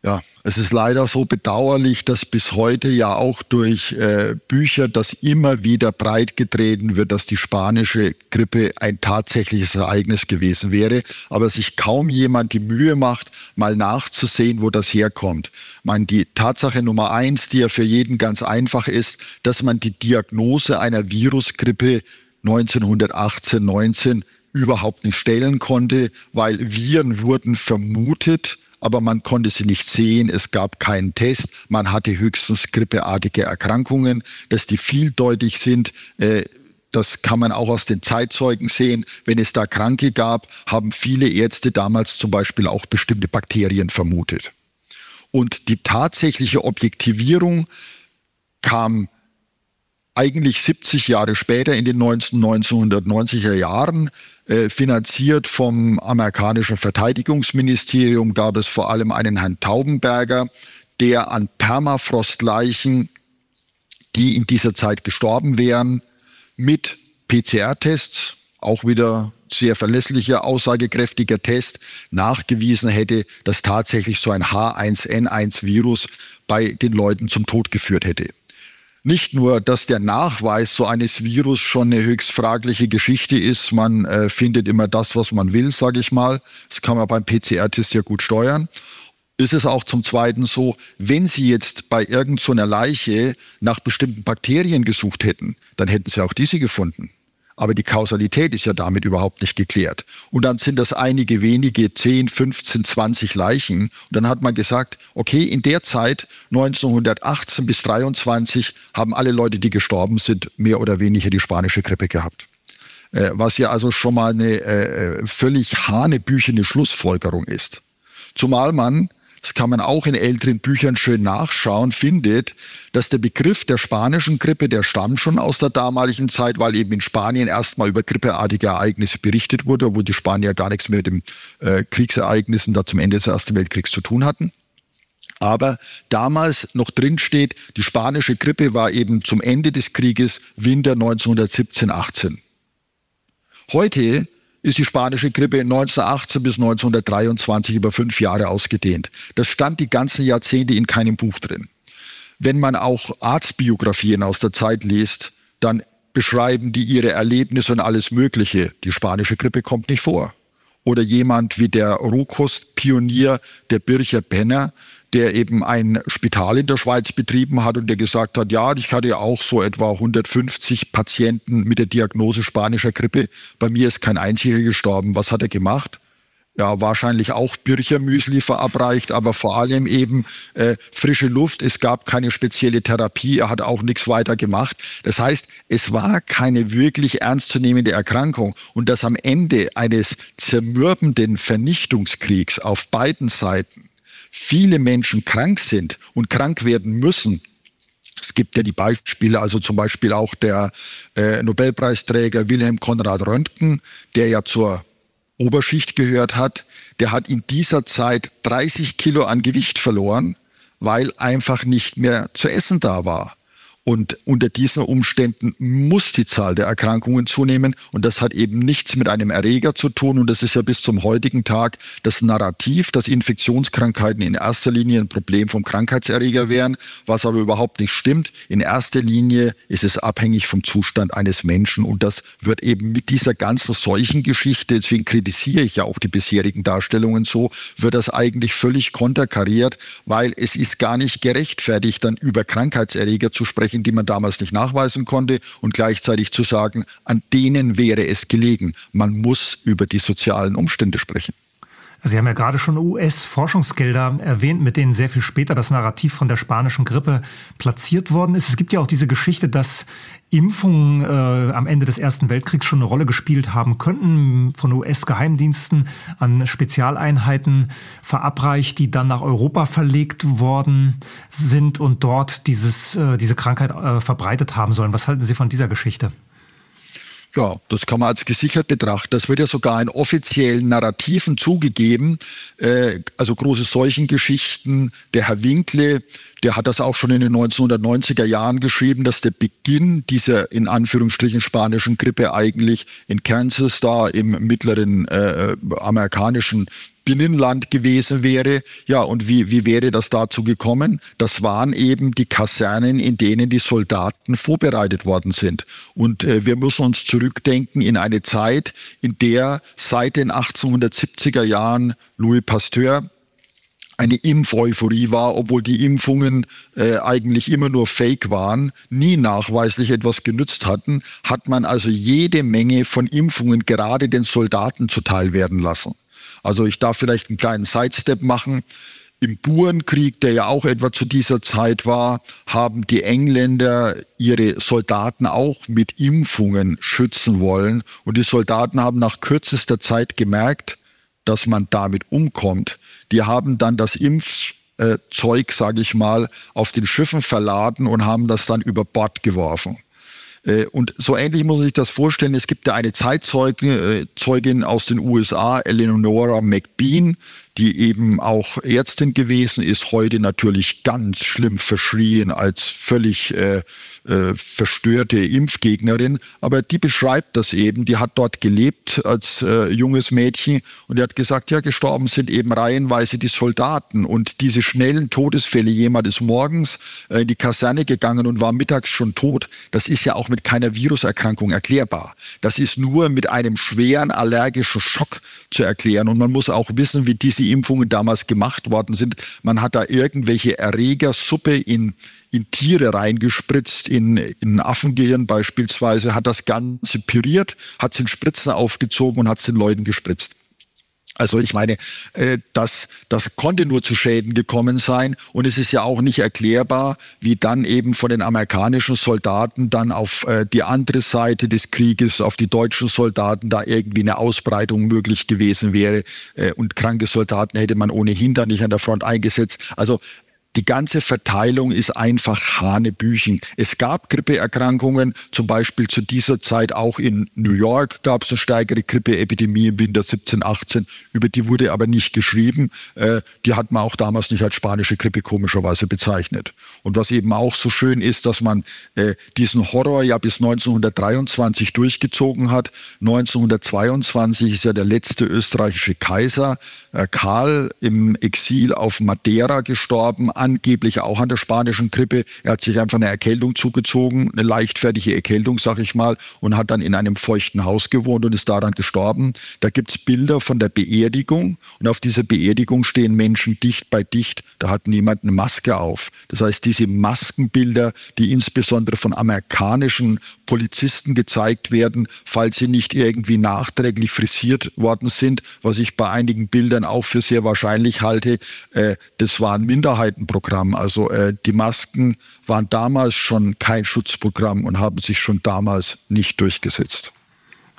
Ja, es ist leider so bedauerlich, dass bis heute ja auch durch äh, Bücher das immer wieder breitgetreten wird, dass die spanische Grippe ein tatsächliches Ereignis gewesen wäre, aber sich kaum jemand die Mühe macht, mal nachzusehen, wo das herkommt. Ich meine, die Tatsache Nummer eins, die ja für jeden ganz einfach ist, dass man die Diagnose einer Virusgrippe 1918, 19 überhaupt nicht stellen konnte, weil Viren wurden vermutet, aber man konnte sie nicht sehen. Es gab keinen Test. Man hatte höchstens grippeartige Erkrankungen, dass die vieldeutig sind. Äh, das kann man auch aus den Zeitzeugen sehen. Wenn es da Kranke gab, haben viele Ärzte damals zum Beispiel auch bestimmte Bakterien vermutet. Und die tatsächliche Objektivierung kam eigentlich 70 Jahre später in den 1990er Jahren. Äh, finanziert vom amerikanischen Verteidigungsministerium gab es vor allem einen Herrn Taubenberger, der an Permafrostleichen, die in dieser Zeit gestorben wären, mit PCR-Tests, auch wieder sehr verlässlicher, aussagekräftiger Test, nachgewiesen hätte, dass tatsächlich so ein H1N1-Virus bei den Leuten zum Tod geführt hätte nicht nur, dass der Nachweis so eines Virus schon eine höchst fragliche Geschichte ist. Man äh, findet immer das, was man will, sage ich mal. Das kann man beim PCR-Test ja gut steuern. Ist es auch zum Zweiten so, wenn Sie jetzt bei irgendeiner so Leiche nach bestimmten Bakterien gesucht hätten, dann hätten Sie auch diese gefunden. Aber die Kausalität ist ja damit überhaupt nicht geklärt. Und dann sind das einige wenige, 10, 15, 20 Leichen. Und dann hat man gesagt, okay, in der Zeit 1918 bis 23 haben alle Leute, die gestorben sind, mehr oder weniger die spanische Grippe gehabt. Äh, was ja also schon mal eine äh, völlig hanebüchene Schlussfolgerung ist. Zumal man das kann man auch in älteren Büchern schön nachschauen, findet, dass der Begriff der spanischen Grippe, der stammt schon aus der damaligen Zeit, weil eben in Spanien erstmal über grippeartige Ereignisse berichtet wurde, wo die Spanier gar nichts mehr mit den äh, Kriegsereignissen da zum Ende des Ersten Weltkriegs zu tun hatten. Aber damals noch drin steht, die spanische Grippe war eben zum Ende des Krieges Winter 1917, 18. Heute ist die spanische Grippe 1918 bis 1923 über fünf Jahre ausgedehnt. Das stand die ganzen Jahrzehnte in keinem Buch drin. Wenn man auch Arztbiografien aus der Zeit liest, dann beschreiben die ihre Erlebnisse und alles Mögliche. Die spanische Grippe kommt nicht vor. oder jemand wie der Rohkostpionier, der Bircher Benner, der eben ein Spital in der Schweiz betrieben hat und der gesagt hat, ja, ich hatte auch so etwa 150 Patienten mit der Diagnose spanischer Grippe. Bei mir ist kein einziger gestorben. Was hat er gemacht? ja, wahrscheinlich auch Birchermüsli verabreicht, aber vor allem eben äh, frische Luft. Es gab keine spezielle Therapie, er hat auch nichts weiter gemacht. Das heißt, es war keine wirklich ernstzunehmende Erkrankung. Und dass am Ende eines zermürbenden Vernichtungskriegs auf beiden Seiten viele Menschen krank sind und krank werden müssen, es gibt ja die Beispiele, also zum Beispiel auch der äh, Nobelpreisträger Wilhelm Konrad Röntgen, der ja zur Oberschicht gehört hat, der hat in dieser Zeit 30 Kilo an Gewicht verloren, weil einfach nicht mehr zu essen da war. Und unter diesen Umständen muss die Zahl der Erkrankungen zunehmen. Und das hat eben nichts mit einem Erreger zu tun. Und das ist ja bis zum heutigen Tag das Narrativ, dass Infektionskrankheiten in erster Linie ein Problem vom Krankheitserreger wären, was aber überhaupt nicht stimmt. In erster Linie ist es abhängig vom Zustand eines Menschen. Und das wird eben mit dieser ganzen Seuchengeschichte, deswegen kritisiere ich ja auch die bisherigen Darstellungen so, wird das eigentlich völlig konterkariert, weil es ist gar nicht gerechtfertigt, dann über Krankheitserreger zu sprechen Verbrechen, die man damals nicht nachweisen konnte und gleichzeitig zu sagen, an denen wäre es gelegen. Man muss über die sozialen Umstände sprechen. Sie haben ja gerade schon US-Forschungsgelder erwähnt, mit denen sehr viel später das Narrativ von der spanischen Grippe platziert worden ist. Es gibt ja auch diese Geschichte, dass Impfungen äh, am Ende des Ersten Weltkriegs schon eine Rolle gespielt haben könnten, von US-Geheimdiensten an Spezialeinheiten verabreicht, die dann nach Europa verlegt worden sind und dort dieses, äh, diese Krankheit äh, verbreitet haben sollen. Was halten Sie von dieser Geschichte? Ja, das kann man als gesichert betrachten. Das wird ja sogar in offiziellen Narrativen zugegeben. Äh, also große Seuchengeschichten. Der Herr Winkle, der hat das auch schon in den 1990er Jahren geschrieben, dass der Beginn dieser in Anführungsstrichen spanischen Grippe eigentlich in Kansas da im mittleren äh, amerikanischen Binnenland gewesen wäre. Ja, und wie, wie wäre das dazu gekommen? Das waren eben die Kasernen, in denen die Soldaten vorbereitet worden sind. Und äh, wir müssen uns zurückdenken in eine Zeit, in der seit den 1870er Jahren Louis Pasteur eine Impfeuphorie war, obwohl die Impfungen äh, eigentlich immer nur Fake waren, nie nachweislich etwas genützt hatten, hat man also jede Menge von Impfungen gerade den Soldaten zuteil werden lassen. Also ich darf vielleicht einen kleinen Sidestep machen. Im Burenkrieg, der ja auch etwa zu dieser Zeit war, haben die Engländer ihre Soldaten auch mit Impfungen schützen wollen. Und die Soldaten haben nach kürzester Zeit gemerkt, dass man damit umkommt. Die haben dann das Impfzeug, sage ich mal, auf den Schiffen verladen und haben das dann über Bord geworfen. Äh, und so ähnlich muss man sich das vorstellen. Es gibt ja eine Zeitzeugin äh, aus den USA, Eleonora McBean, die eben auch Ärztin gewesen ist, heute natürlich ganz schlimm verschrien als völlig äh, äh, verstörte Impfgegnerin, aber die beschreibt das eben. Die hat dort gelebt als äh, junges Mädchen und die hat gesagt, ja, gestorben sind eben reihenweise die Soldaten und diese schnellen Todesfälle. Jemand ist morgens äh, in die Kaserne gegangen und war mittags schon tot. Das ist ja auch mit keiner Viruserkrankung erklärbar. Das ist nur mit einem schweren allergischen Schock zu erklären und man muss auch wissen, wie diese Impfungen damals gemacht worden sind. Man hat da irgendwelche Erregersuppe in in Tiere reingespritzt, in, in Affengehirn beispielsweise, hat das Ganze püriert, hat es in Spritzen aufgezogen und hat es den Leuten gespritzt. Also ich meine, äh, das, das konnte nur zu Schäden gekommen sein und es ist ja auch nicht erklärbar, wie dann eben von den amerikanischen Soldaten dann auf äh, die andere Seite des Krieges, auf die deutschen Soldaten da irgendwie eine Ausbreitung möglich gewesen wäre äh, und kranke Soldaten hätte man ohnehin dann nicht an der Front eingesetzt. Also die ganze Verteilung ist einfach Hanebüchen. Es gab Grippeerkrankungen, zum Beispiel zu dieser Zeit auch in New York gab es eine steigere Grippeepidemie im Winter 17, 18, über die wurde aber nicht geschrieben. Äh, die hat man auch damals nicht als spanische Grippe komischerweise bezeichnet. Und was eben auch so schön ist, dass man äh, diesen Horror ja bis 1923 durchgezogen hat. 1922 ist ja der letzte österreichische Kaiser, äh, Karl, im Exil auf Madeira gestorben angeblich auch an der spanischen Grippe. Er hat sich einfach eine Erkältung zugezogen, eine leichtfertige Erkältung, sag ich mal, und hat dann in einem feuchten Haus gewohnt und ist daran gestorben. Da gibt's Bilder von der Beerdigung und auf dieser Beerdigung stehen Menschen dicht bei dicht. Da hat niemand eine Maske auf. Das heißt, diese Maskenbilder, die insbesondere von amerikanischen Polizisten gezeigt werden, falls sie nicht irgendwie nachträglich frisiert worden sind, was ich bei einigen Bildern auch für sehr wahrscheinlich halte, äh, das war ein Minderheitenprogramm. Also äh, die Masken waren damals schon kein Schutzprogramm und haben sich schon damals nicht durchgesetzt.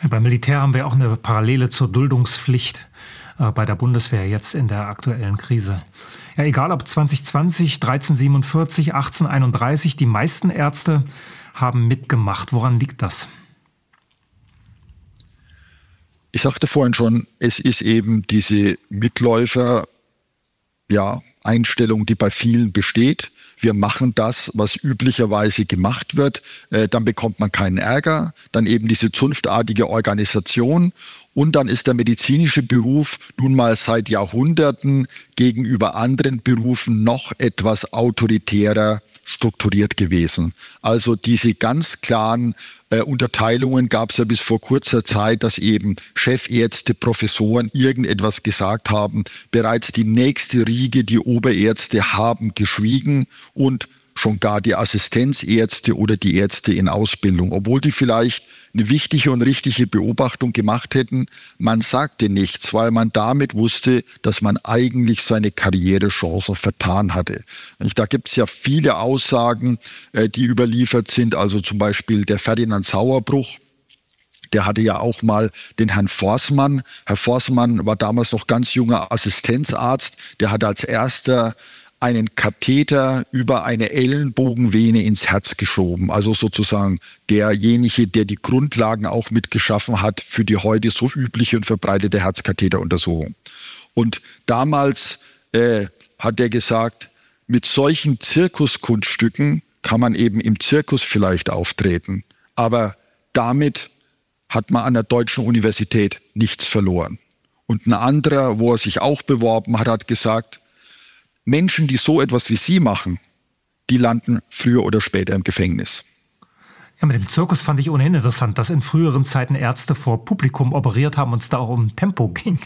Beim Militär haben wir auch eine Parallele zur Duldungspflicht äh, bei der Bundeswehr jetzt in der aktuellen Krise. Ja, egal ob 2020, 1347, 1831, die meisten Ärzte haben mitgemacht. Woran liegt das? Ich sagte vorhin schon, es ist eben diese Mitläufer, ja, Einstellung, die bei vielen besteht. Wir machen das, was üblicherweise gemacht wird. Äh, dann bekommt man keinen Ärger. Dann eben diese zunftartige Organisation. Und dann ist der medizinische Beruf nun mal seit Jahrhunderten gegenüber anderen Berufen noch etwas autoritärer strukturiert gewesen. Also diese ganz klaren äh, Unterteilungen gab es ja bis vor kurzer Zeit, dass eben Chefärzte, Professoren irgendetwas gesagt haben. Bereits die nächste Riege, die Oberärzte haben geschwiegen und schon gar die Assistenzärzte oder die Ärzte in Ausbildung, obwohl die vielleicht eine wichtige und richtige Beobachtung gemacht hätten. Man sagte nichts, weil man damit wusste, dass man eigentlich seine Karrierechancen vertan hatte. Da gibt es ja viele Aussagen, äh, die überliefert sind, also zum Beispiel der Ferdinand Sauerbruch, der hatte ja auch mal den Herrn Forsmann. Herr Forsmann war damals noch ganz junger Assistenzarzt. Der hat als erster einen Katheter über eine Ellenbogenvene ins Herz geschoben. Also sozusagen derjenige, der die Grundlagen auch mitgeschaffen hat für die heute so übliche und verbreitete Herzkatheteruntersuchung. Und damals äh, hat er gesagt, mit solchen Zirkuskunststücken kann man eben im Zirkus vielleicht auftreten. Aber damit hat man an der deutschen Universität nichts verloren. Und ein anderer, wo er sich auch beworben hat, hat gesagt, Menschen, die so etwas wie Sie machen, die landen früher oder später im Gefängnis. Ja, mit dem Zirkus fand ich ohnehin interessant, dass in früheren Zeiten Ärzte vor Publikum operiert haben und es da auch um Tempo ging.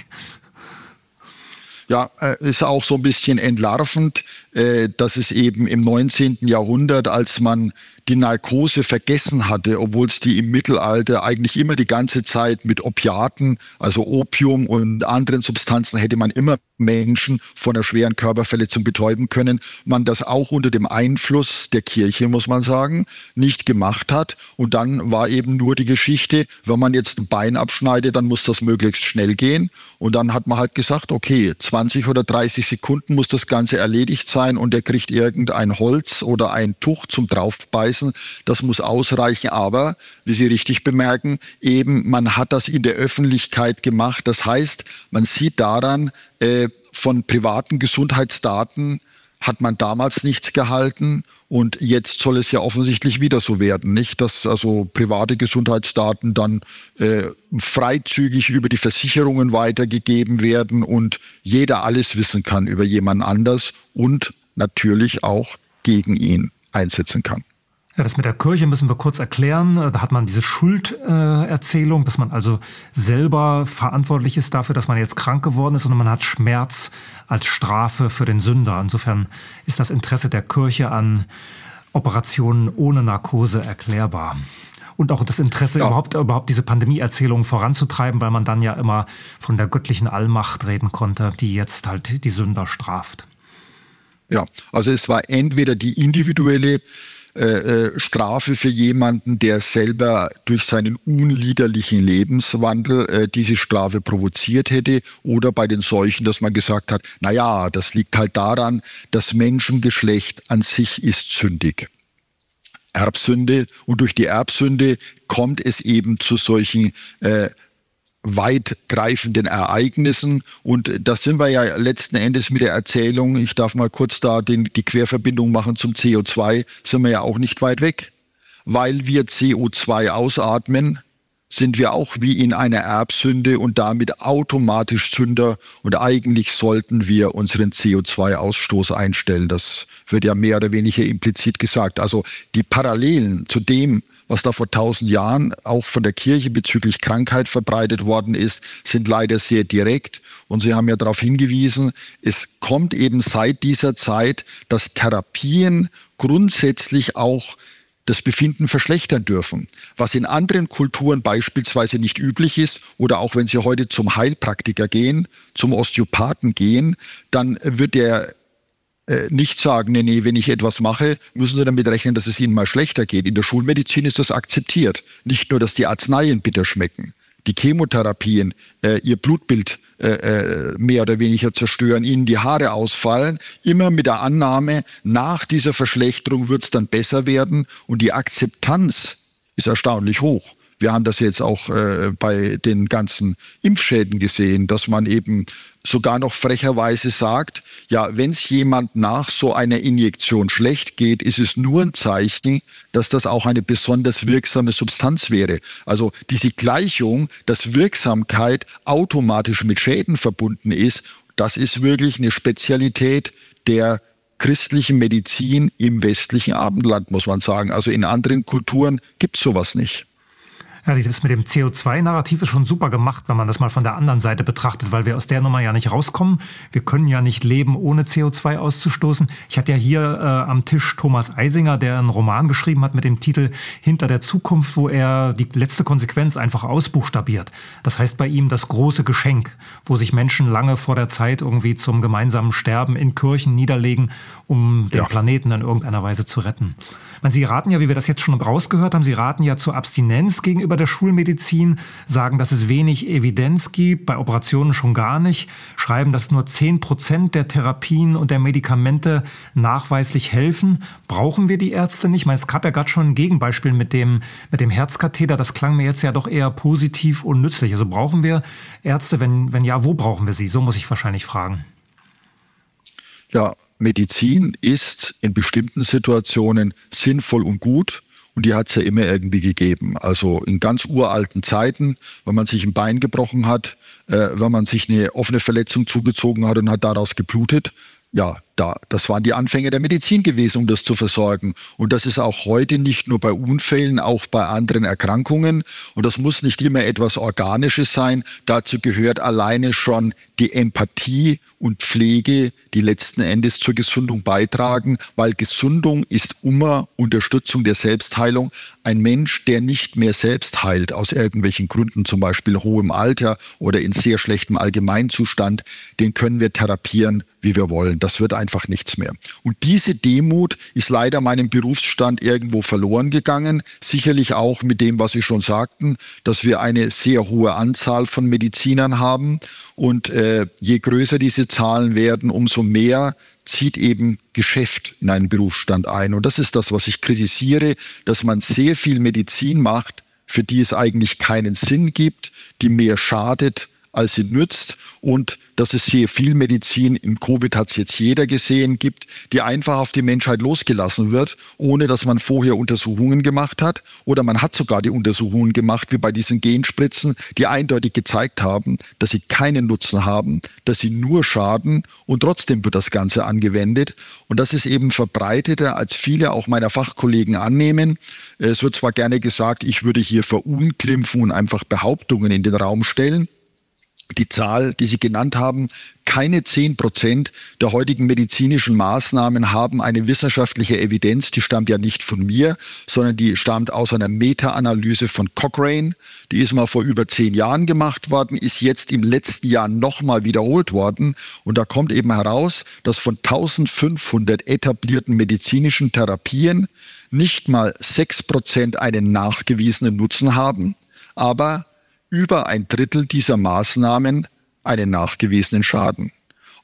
Ja, äh, ist auch so ein bisschen entlarvend, äh, dass es eben im 19. Jahrhundert, als man die Narkose vergessen hatte, obwohl es die im Mittelalter eigentlich immer die ganze Zeit mit Opiaten, also Opium und anderen Substanzen hätte man immer Menschen von einer schweren Körperverletzung betäuben können, man das auch unter dem Einfluss der Kirche, muss man sagen, nicht gemacht hat. Und dann war eben nur die Geschichte, wenn man jetzt ein Bein abschneidet, dann muss das möglichst schnell gehen. Und dann hat man halt gesagt, okay, 20 oder 30 Sekunden muss das Ganze erledigt sein und er kriegt irgendein Holz oder ein Tuch zum draufbeißen. Das muss ausreichen. Aber, wie Sie richtig bemerken, eben man hat das in der Öffentlichkeit gemacht. Das heißt, man sieht daran, äh, von privaten Gesundheitsdaten hat man damals nichts gehalten und jetzt soll es ja offensichtlich wieder so werden, nicht? Dass also private Gesundheitsdaten dann äh, freizügig über die Versicherungen weitergegeben werden und jeder alles wissen kann über jemand anders und natürlich auch gegen ihn einsetzen kann. Ja, das mit der Kirche müssen wir kurz erklären. Da hat man diese Schulderzählung, dass man also selber verantwortlich ist dafür, dass man jetzt krank geworden ist und man hat Schmerz als Strafe für den Sünder. Insofern ist das Interesse der Kirche an Operationen ohne Narkose erklärbar. Und auch das Interesse, ja. überhaupt, überhaupt diese Pandemieerzählung voranzutreiben, weil man dann ja immer von der göttlichen Allmacht reden konnte, die jetzt halt die Sünder straft. Ja, also es war entweder die individuelle äh, äh, Strafe für jemanden, der selber durch seinen unliederlichen Lebenswandel äh, diese Strafe provoziert hätte oder bei den Seuchen, dass man gesagt hat, na ja, das liegt halt daran, das Menschengeschlecht an sich ist sündig. Erbsünde und durch die Erbsünde kommt es eben zu solchen äh, weitgreifenden Ereignissen. Und da sind wir ja letzten Endes mit der Erzählung, ich darf mal kurz da den, die Querverbindung machen zum CO2, sind wir ja auch nicht weit weg. Weil wir CO2 ausatmen, sind wir auch wie in einer Erbsünde und damit automatisch Sünder und eigentlich sollten wir unseren CO2-Ausstoß einstellen. Das wird ja mehr oder weniger implizit gesagt. Also die Parallelen zu dem, was da vor tausend Jahren auch von der Kirche bezüglich Krankheit verbreitet worden ist, sind leider sehr direkt. Und Sie haben ja darauf hingewiesen, es kommt eben seit dieser Zeit, dass Therapien grundsätzlich auch das Befinden verschlechtern dürfen, was in anderen Kulturen beispielsweise nicht üblich ist oder auch wenn Sie heute zum Heilpraktiker gehen, zum Osteopathen gehen, dann wird der äh, nicht sagen, nee, nee, wenn ich etwas mache, müssen Sie damit rechnen, dass es Ihnen mal schlechter geht. In der Schulmedizin ist das akzeptiert. Nicht nur, dass die Arzneien bitter schmecken, die Chemotherapien, äh, ihr Blutbild äh, äh, mehr oder weniger zerstören, ihnen die Haare ausfallen, immer mit der Annahme, nach dieser Verschlechterung wird es dann besser werden und die Akzeptanz ist erstaunlich hoch. Wir haben das jetzt auch äh, bei den ganzen Impfschäden gesehen, dass man eben sogar noch frecherweise sagt, ja, wenn es jemand nach so einer Injektion schlecht geht, ist es nur ein Zeichen, dass das auch eine besonders wirksame Substanz wäre. Also diese Gleichung, dass Wirksamkeit automatisch mit Schäden verbunden ist, das ist wirklich eine Spezialität der christlichen Medizin im westlichen Abendland, muss man sagen. Also in anderen Kulturen gibt es sowas nicht. Ja, dieses mit dem CO2-Narrativ ist schon super gemacht, wenn man das mal von der anderen Seite betrachtet, weil wir aus der Nummer ja nicht rauskommen. Wir können ja nicht leben, ohne CO2 auszustoßen. Ich hatte ja hier äh, am Tisch Thomas Eisinger, der einen Roman geschrieben hat mit dem Titel Hinter der Zukunft, wo er die letzte Konsequenz einfach ausbuchstabiert. Das heißt bei ihm das große Geschenk, wo sich Menschen lange vor der Zeit irgendwie zum gemeinsamen Sterben in Kirchen niederlegen, um den ja. Planeten in irgendeiner Weise zu retten. Man, Sie raten ja, wie wir das jetzt schon rausgehört haben, Sie raten ja zur Abstinenz gegenüber der Schulmedizin, sagen, dass es wenig Evidenz gibt, bei Operationen schon gar nicht, schreiben, dass nur 10 Prozent der Therapien und der Medikamente nachweislich helfen. Brauchen wir die Ärzte nicht? Ich meine, es gab ja gerade schon ein Gegenbeispiel mit dem, mit dem Herzkatheter. Das klang mir jetzt ja doch eher positiv und nützlich. Also brauchen wir Ärzte? Wenn, wenn ja, wo brauchen wir sie? So muss ich wahrscheinlich fragen. Ja, Medizin ist in bestimmten Situationen sinnvoll und gut. Und die hat es ja immer irgendwie gegeben. Also in ganz uralten Zeiten, wenn man sich ein Bein gebrochen hat, äh, wenn man sich eine offene Verletzung zugezogen hat und hat daraus geblutet, ja, da, das waren die Anfänge der Medizin gewesen, um das zu versorgen. Und das ist auch heute nicht nur bei Unfällen, auch bei anderen Erkrankungen. Und das muss nicht immer etwas Organisches sein. Dazu gehört alleine schon die Empathie und Pflege, die letzten Endes zur Gesundung beitragen, weil Gesundung ist immer Unterstützung der Selbstheilung. Ein Mensch, der nicht mehr selbst heilt, aus irgendwelchen Gründen, zum Beispiel hohem Alter oder in sehr schlechtem Allgemeinzustand, den können wir therapieren, wie wir wollen. Das wird einfach nichts mehr. Und diese Demut ist leider meinem Berufsstand irgendwo verloren gegangen. Sicherlich auch mit dem, was Sie schon sagten, dass wir eine sehr hohe Anzahl von Medizinern haben. Und äh, je größer diese Zahlen werden, umso mehr zieht eben Geschäft in einen Berufsstand ein. Und das ist das, was ich kritisiere, dass man sehr viel Medizin macht, für die es eigentlich keinen Sinn gibt, die mehr schadet, als sie nützt und dass es sehr viel Medizin, im Covid hat es jetzt jeder gesehen, gibt, die einfach auf die Menschheit losgelassen wird, ohne dass man vorher Untersuchungen gemacht hat. Oder man hat sogar die Untersuchungen gemacht, wie bei diesen Genspritzen, die eindeutig gezeigt haben, dass sie keinen Nutzen haben, dass sie nur schaden und trotzdem wird das Ganze angewendet. Und das ist eben verbreiteter, als viele auch meiner Fachkollegen annehmen. Es wird zwar gerne gesagt, ich würde hier verunglimpfen und einfach Behauptungen in den Raum stellen die Zahl, die Sie genannt haben, keine zehn Prozent der heutigen medizinischen Maßnahmen haben eine wissenschaftliche Evidenz. Die stammt ja nicht von mir, sondern die stammt aus einer Meta-Analyse von Cochrane. Die ist mal vor über zehn Jahren gemacht worden, ist jetzt im letzten Jahr nochmal wiederholt worden. Und da kommt eben heraus, dass von 1500 etablierten medizinischen Therapien nicht mal sechs Prozent einen nachgewiesenen Nutzen haben. Aber über ein Drittel dieser Maßnahmen einen nachgewiesenen Schaden.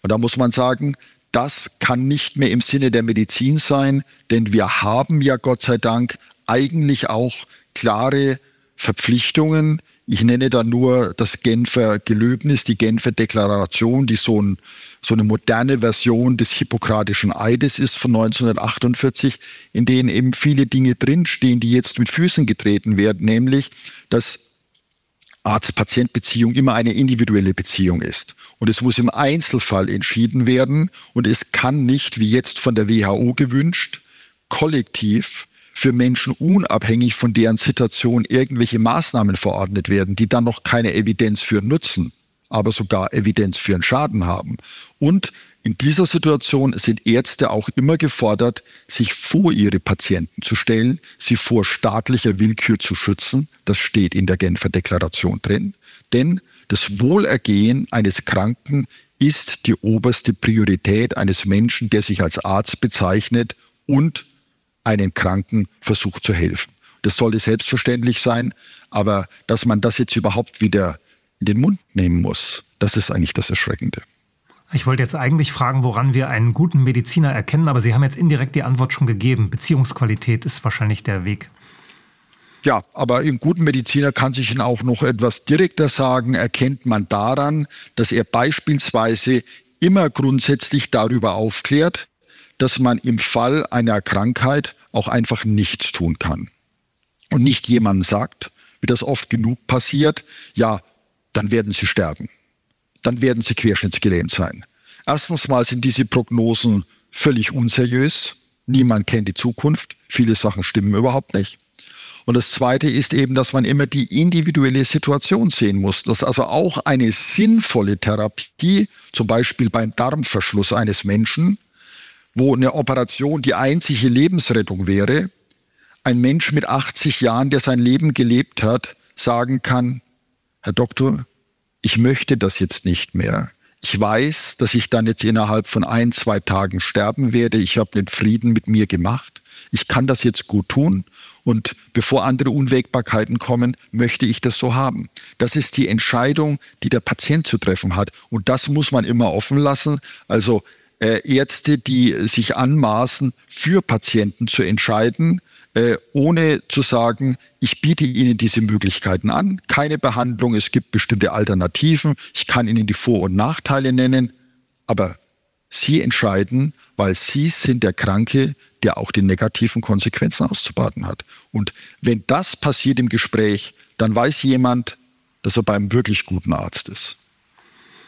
Und da muss man sagen, das kann nicht mehr im Sinne der Medizin sein, denn wir haben ja Gott sei Dank eigentlich auch klare Verpflichtungen. Ich nenne da nur das Genfer Gelöbnis, die Genfer Deklaration, die so, ein, so eine moderne Version des Hippokratischen Eides ist von 1948, in denen eben viele Dinge drinstehen, die jetzt mit Füßen getreten werden, nämlich dass Arzt-Patient-Beziehung immer eine individuelle Beziehung ist. Und es muss im Einzelfall entschieden werden und es kann nicht, wie jetzt von der WHO gewünscht, kollektiv für Menschen unabhängig von deren Situation irgendwelche Maßnahmen verordnet werden, die dann noch keine Evidenz für nutzen, aber sogar Evidenz für einen Schaden haben. Und in dieser Situation sind Ärzte auch immer gefordert, sich vor ihre Patienten zu stellen, sie vor staatlicher Willkür zu schützen. Das steht in der Genfer Deklaration drin. Denn das Wohlergehen eines Kranken ist die oberste Priorität eines Menschen, der sich als Arzt bezeichnet und einen Kranken versucht zu helfen. Das sollte selbstverständlich sein, aber dass man das jetzt überhaupt wieder in den Mund nehmen muss, das ist eigentlich das Erschreckende. Ich wollte jetzt eigentlich fragen, woran wir einen guten Mediziner erkennen, aber Sie haben jetzt indirekt die Antwort schon gegeben. Beziehungsqualität ist wahrscheinlich der Weg. Ja, aber im guten Mediziner kann sich Ihnen auch noch etwas direkter sagen, erkennt man daran, dass er beispielsweise immer grundsätzlich darüber aufklärt, dass man im Fall einer Krankheit auch einfach nichts tun kann. Und nicht jemand sagt, wie das oft genug passiert, ja, dann werden Sie sterben dann werden sie querschnittsgelähmt sein. Erstens mal sind diese Prognosen völlig unseriös. Niemand kennt die Zukunft. Viele Sachen stimmen überhaupt nicht. Und das Zweite ist eben, dass man immer die individuelle Situation sehen muss. Dass also auch eine sinnvolle Therapie, zum Beispiel beim Darmverschluss eines Menschen, wo eine Operation die einzige Lebensrettung wäre, ein Mensch mit 80 Jahren, der sein Leben gelebt hat, sagen kann, Herr Doktor, ich möchte das jetzt nicht mehr. Ich weiß, dass ich dann jetzt innerhalb von ein, zwei Tagen sterben werde. Ich habe den Frieden mit mir gemacht. Ich kann das jetzt gut tun. Und bevor andere Unwägbarkeiten kommen, möchte ich das so haben. Das ist die Entscheidung, die der Patient zu treffen hat. Und das muss man immer offen lassen. Also äh, Ärzte, die sich anmaßen, für Patienten zu entscheiden, äh, ohne zu sagen, ich biete Ihnen diese Möglichkeiten an, keine Behandlung, es gibt bestimmte Alternativen, ich kann Ihnen die Vor- und Nachteile nennen, aber Sie entscheiden, weil Sie sind der Kranke, der auch die negativen Konsequenzen auszubaden hat. Und wenn das passiert im Gespräch, dann weiß jemand, dass er beim wirklich guten Arzt ist.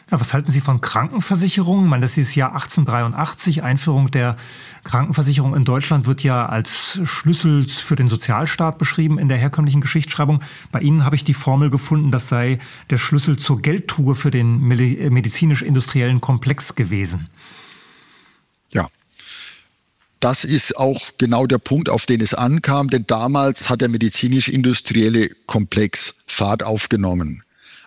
Ja, was halten Sie von Krankenversicherungen? Man, das ist Jahr 1883, Einführung der Krankenversicherung in Deutschland wird ja als Schlüssel für den Sozialstaat beschrieben in der herkömmlichen Geschichtsschreibung. Bei Ihnen habe ich die Formel gefunden, das sei der Schlüssel zur Geldtruhe für den medizinisch-industriellen Komplex gewesen. Ja, das ist auch genau der Punkt, auf den es ankam, denn damals hat der medizinisch-industrielle Komplex Fahrt aufgenommen.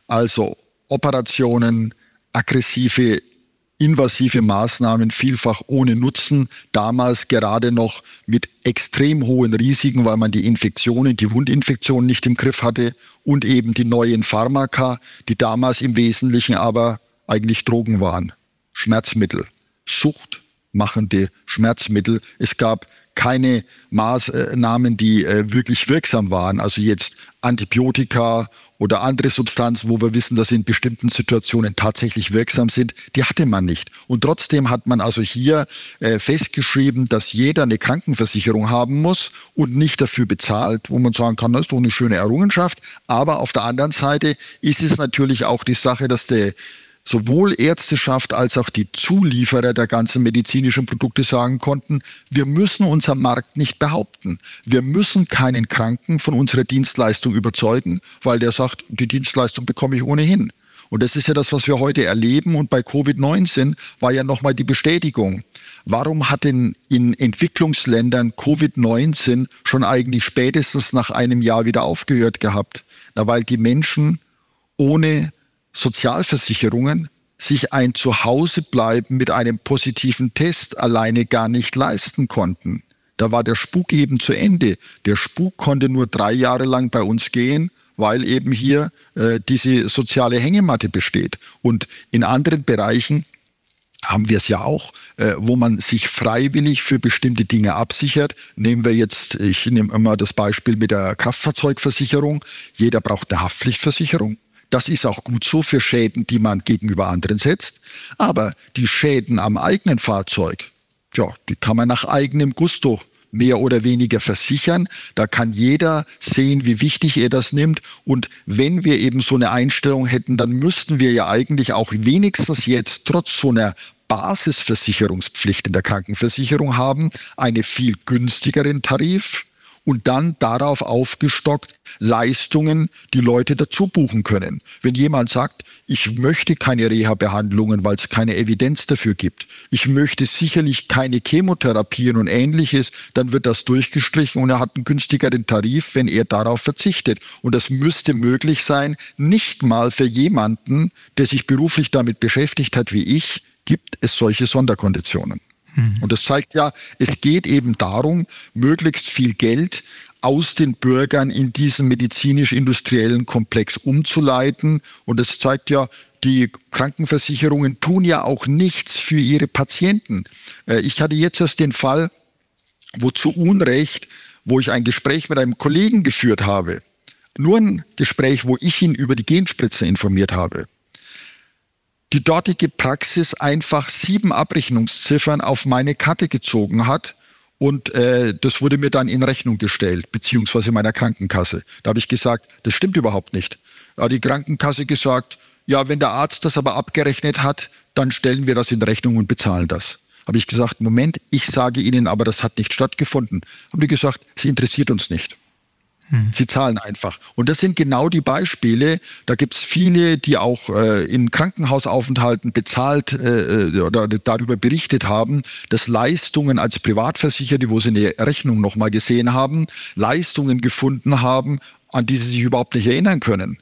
Also Operationen, aggressive, invasive Maßnahmen, vielfach ohne Nutzen, damals gerade noch mit extrem hohen Risiken, weil man die Infektionen, die Wundinfektionen nicht im Griff hatte und eben die neuen Pharmaka, die damals im Wesentlichen aber eigentlich Drogen waren, Schmerzmittel, suchtmachende Schmerzmittel. Es gab keine Maßnahmen, die äh, wirklich wirksam waren. Also jetzt Antibiotika oder andere Substanzen, wo wir wissen, dass sie in bestimmten Situationen tatsächlich wirksam sind, die hatte man nicht. Und trotzdem hat man also hier äh, festgeschrieben, dass jeder eine Krankenversicherung haben muss und nicht dafür bezahlt, wo man sagen kann, das ist doch eine schöne Errungenschaft. Aber auf der anderen Seite ist es natürlich auch die Sache, dass der sowohl Ärzteschaft als auch die Zulieferer der ganzen medizinischen Produkte sagen konnten, wir müssen unser Markt nicht behaupten. Wir müssen keinen Kranken von unserer Dienstleistung überzeugen, weil der sagt, die Dienstleistung bekomme ich ohnehin. Und das ist ja das, was wir heute erleben. Und bei Covid-19 war ja nochmal die Bestätigung. Warum hat denn in Entwicklungsländern Covid-19 schon eigentlich spätestens nach einem Jahr wieder aufgehört gehabt? Na, weil die Menschen ohne Sozialversicherungen sich ein Zuhausebleiben mit einem positiven Test alleine gar nicht leisten konnten. Da war der Spuk eben zu Ende. Der Spuk konnte nur drei Jahre lang bei uns gehen, weil eben hier äh, diese soziale Hängematte besteht. Und in anderen Bereichen haben wir es ja auch, äh, wo man sich freiwillig für bestimmte Dinge absichert. Nehmen wir jetzt, ich nehme immer das Beispiel mit der Kraftfahrzeugversicherung. Jeder braucht eine Haftpflichtversicherung. Das ist auch gut so für Schäden, die man gegenüber anderen setzt. Aber die Schäden am eigenen Fahrzeug, ja, die kann man nach eigenem Gusto mehr oder weniger versichern. Da kann jeder sehen, wie wichtig er das nimmt. Und wenn wir eben so eine Einstellung hätten, dann müssten wir ja eigentlich auch wenigstens jetzt trotz so einer Basisversicherungspflicht in der Krankenversicherung haben, einen viel günstigeren Tarif und dann darauf aufgestockt Leistungen, die Leute dazu buchen können. Wenn jemand sagt, ich möchte keine Reha-Behandlungen, weil es keine Evidenz dafür gibt, ich möchte sicherlich keine Chemotherapien und ähnliches, dann wird das durchgestrichen und er hat einen günstigeren Tarif, wenn er darauf verzichtet. Und das müsste möglich sein, nicht mal für jemanden, der sich beruflich damit beschäftigt hat wie ich, gibt es solche Sonderkonditionen. Mhm. Und das zeigt ja, es geht eben darum, möglichst viel Geld aus den Bürgern in diesen medizinisch-industriellen Komplex umzuleiten. Und es zeigt ja, die Krankenversicherungen tun ja auch nichts für ihre Patienten. Äh, ich hatte jetzt erst den Fall, wo zu Unrecht, wo ich ein Gespräch mit einem Kollegen geführt habe, nur ein Gespräch, wo ich ihn über die Genspritze informiert habe die dortige Praxis einfach sieben Abrechnungsziffern auf meine Karte gezogen hat. Und äh, das wurde mir dann in Rechnung gestellt, beziehungsweise meiner Krankenkasse. Da habe ich gesagt, das stimmt überhaupt nicht. Da hat die Krankenkasse gesagt, ja, wenn der Arzt das aber abgerechnet hat, dann stellen wir das in Rechnung und bezahlen das. Habe ich gesagt, Moment, ich sage Ihnen aber, das hat nicht stattgefunden. Haben die gesagt, es interessiert uns nicht. Hm. Sie zahlen einfach. Und das sind genau die Beispiele. Da gibt es viele, die auch äh, in Krankenhausaufenthalten bezahlt äh, äh, oder darüber berichtet haben, dass Leistungen als Privatversicherte, wo sie eine Rechnung nochmal gesehen haben, Leistungen gefunden haben, an die sie sich überhaupt nicht erinnern können.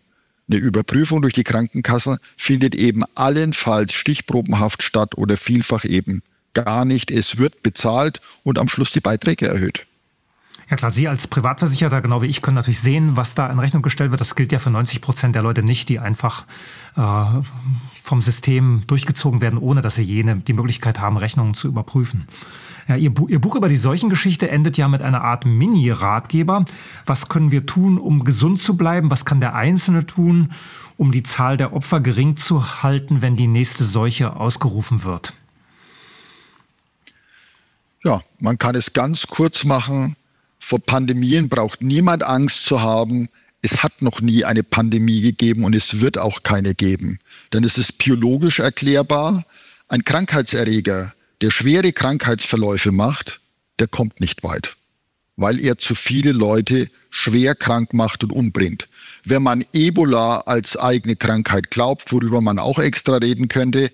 Eine Überprüfung durch die Krankenkasse findet eben allenfalls stichprobenhaft statt oder vielfach eben gar nicht. Es wird bezahlt und am Schluss die Beiträge erhöht. Ja klar, Sie als Privatversicherter, genau wie ich, können natürlich sehen, was da in Rechnung gestellt wird. Das gilt ja für 90 Prozent der Leute nicht, die einfach äh, vom System durchgezogen werden, ohne dass sie jene die Möglichkeit haben, Rechnungen zu überprüfen. Ja, Ihr, Bu Ihr Buch über die Seuchengeschichte endet ja mit einer Art Mini-Ratgeber. Was können wir tun, um gesund zu bleiben? Was kann der Einzelne tun, um die Zahl der Opfer gering zu halten, wenn die nächste Seuche ausgerufen wird? Ja, man kann es ganz kurz machen vor Pandemien braucht niemand Angst zu haben. Es hat noch nie eine Pandemie gegeben und es wird auch keine geben. Denn es ist biologisch erklärbar. Ein Krankheitserreger, der schwere Krankheitsverläufe macht, der kommt nicht weit, weil er zu viele Leute schwer krank macht und umbringt. Wenn man Ebola als eigene Krankheit glaubt, worüber man auch extra reden könnte,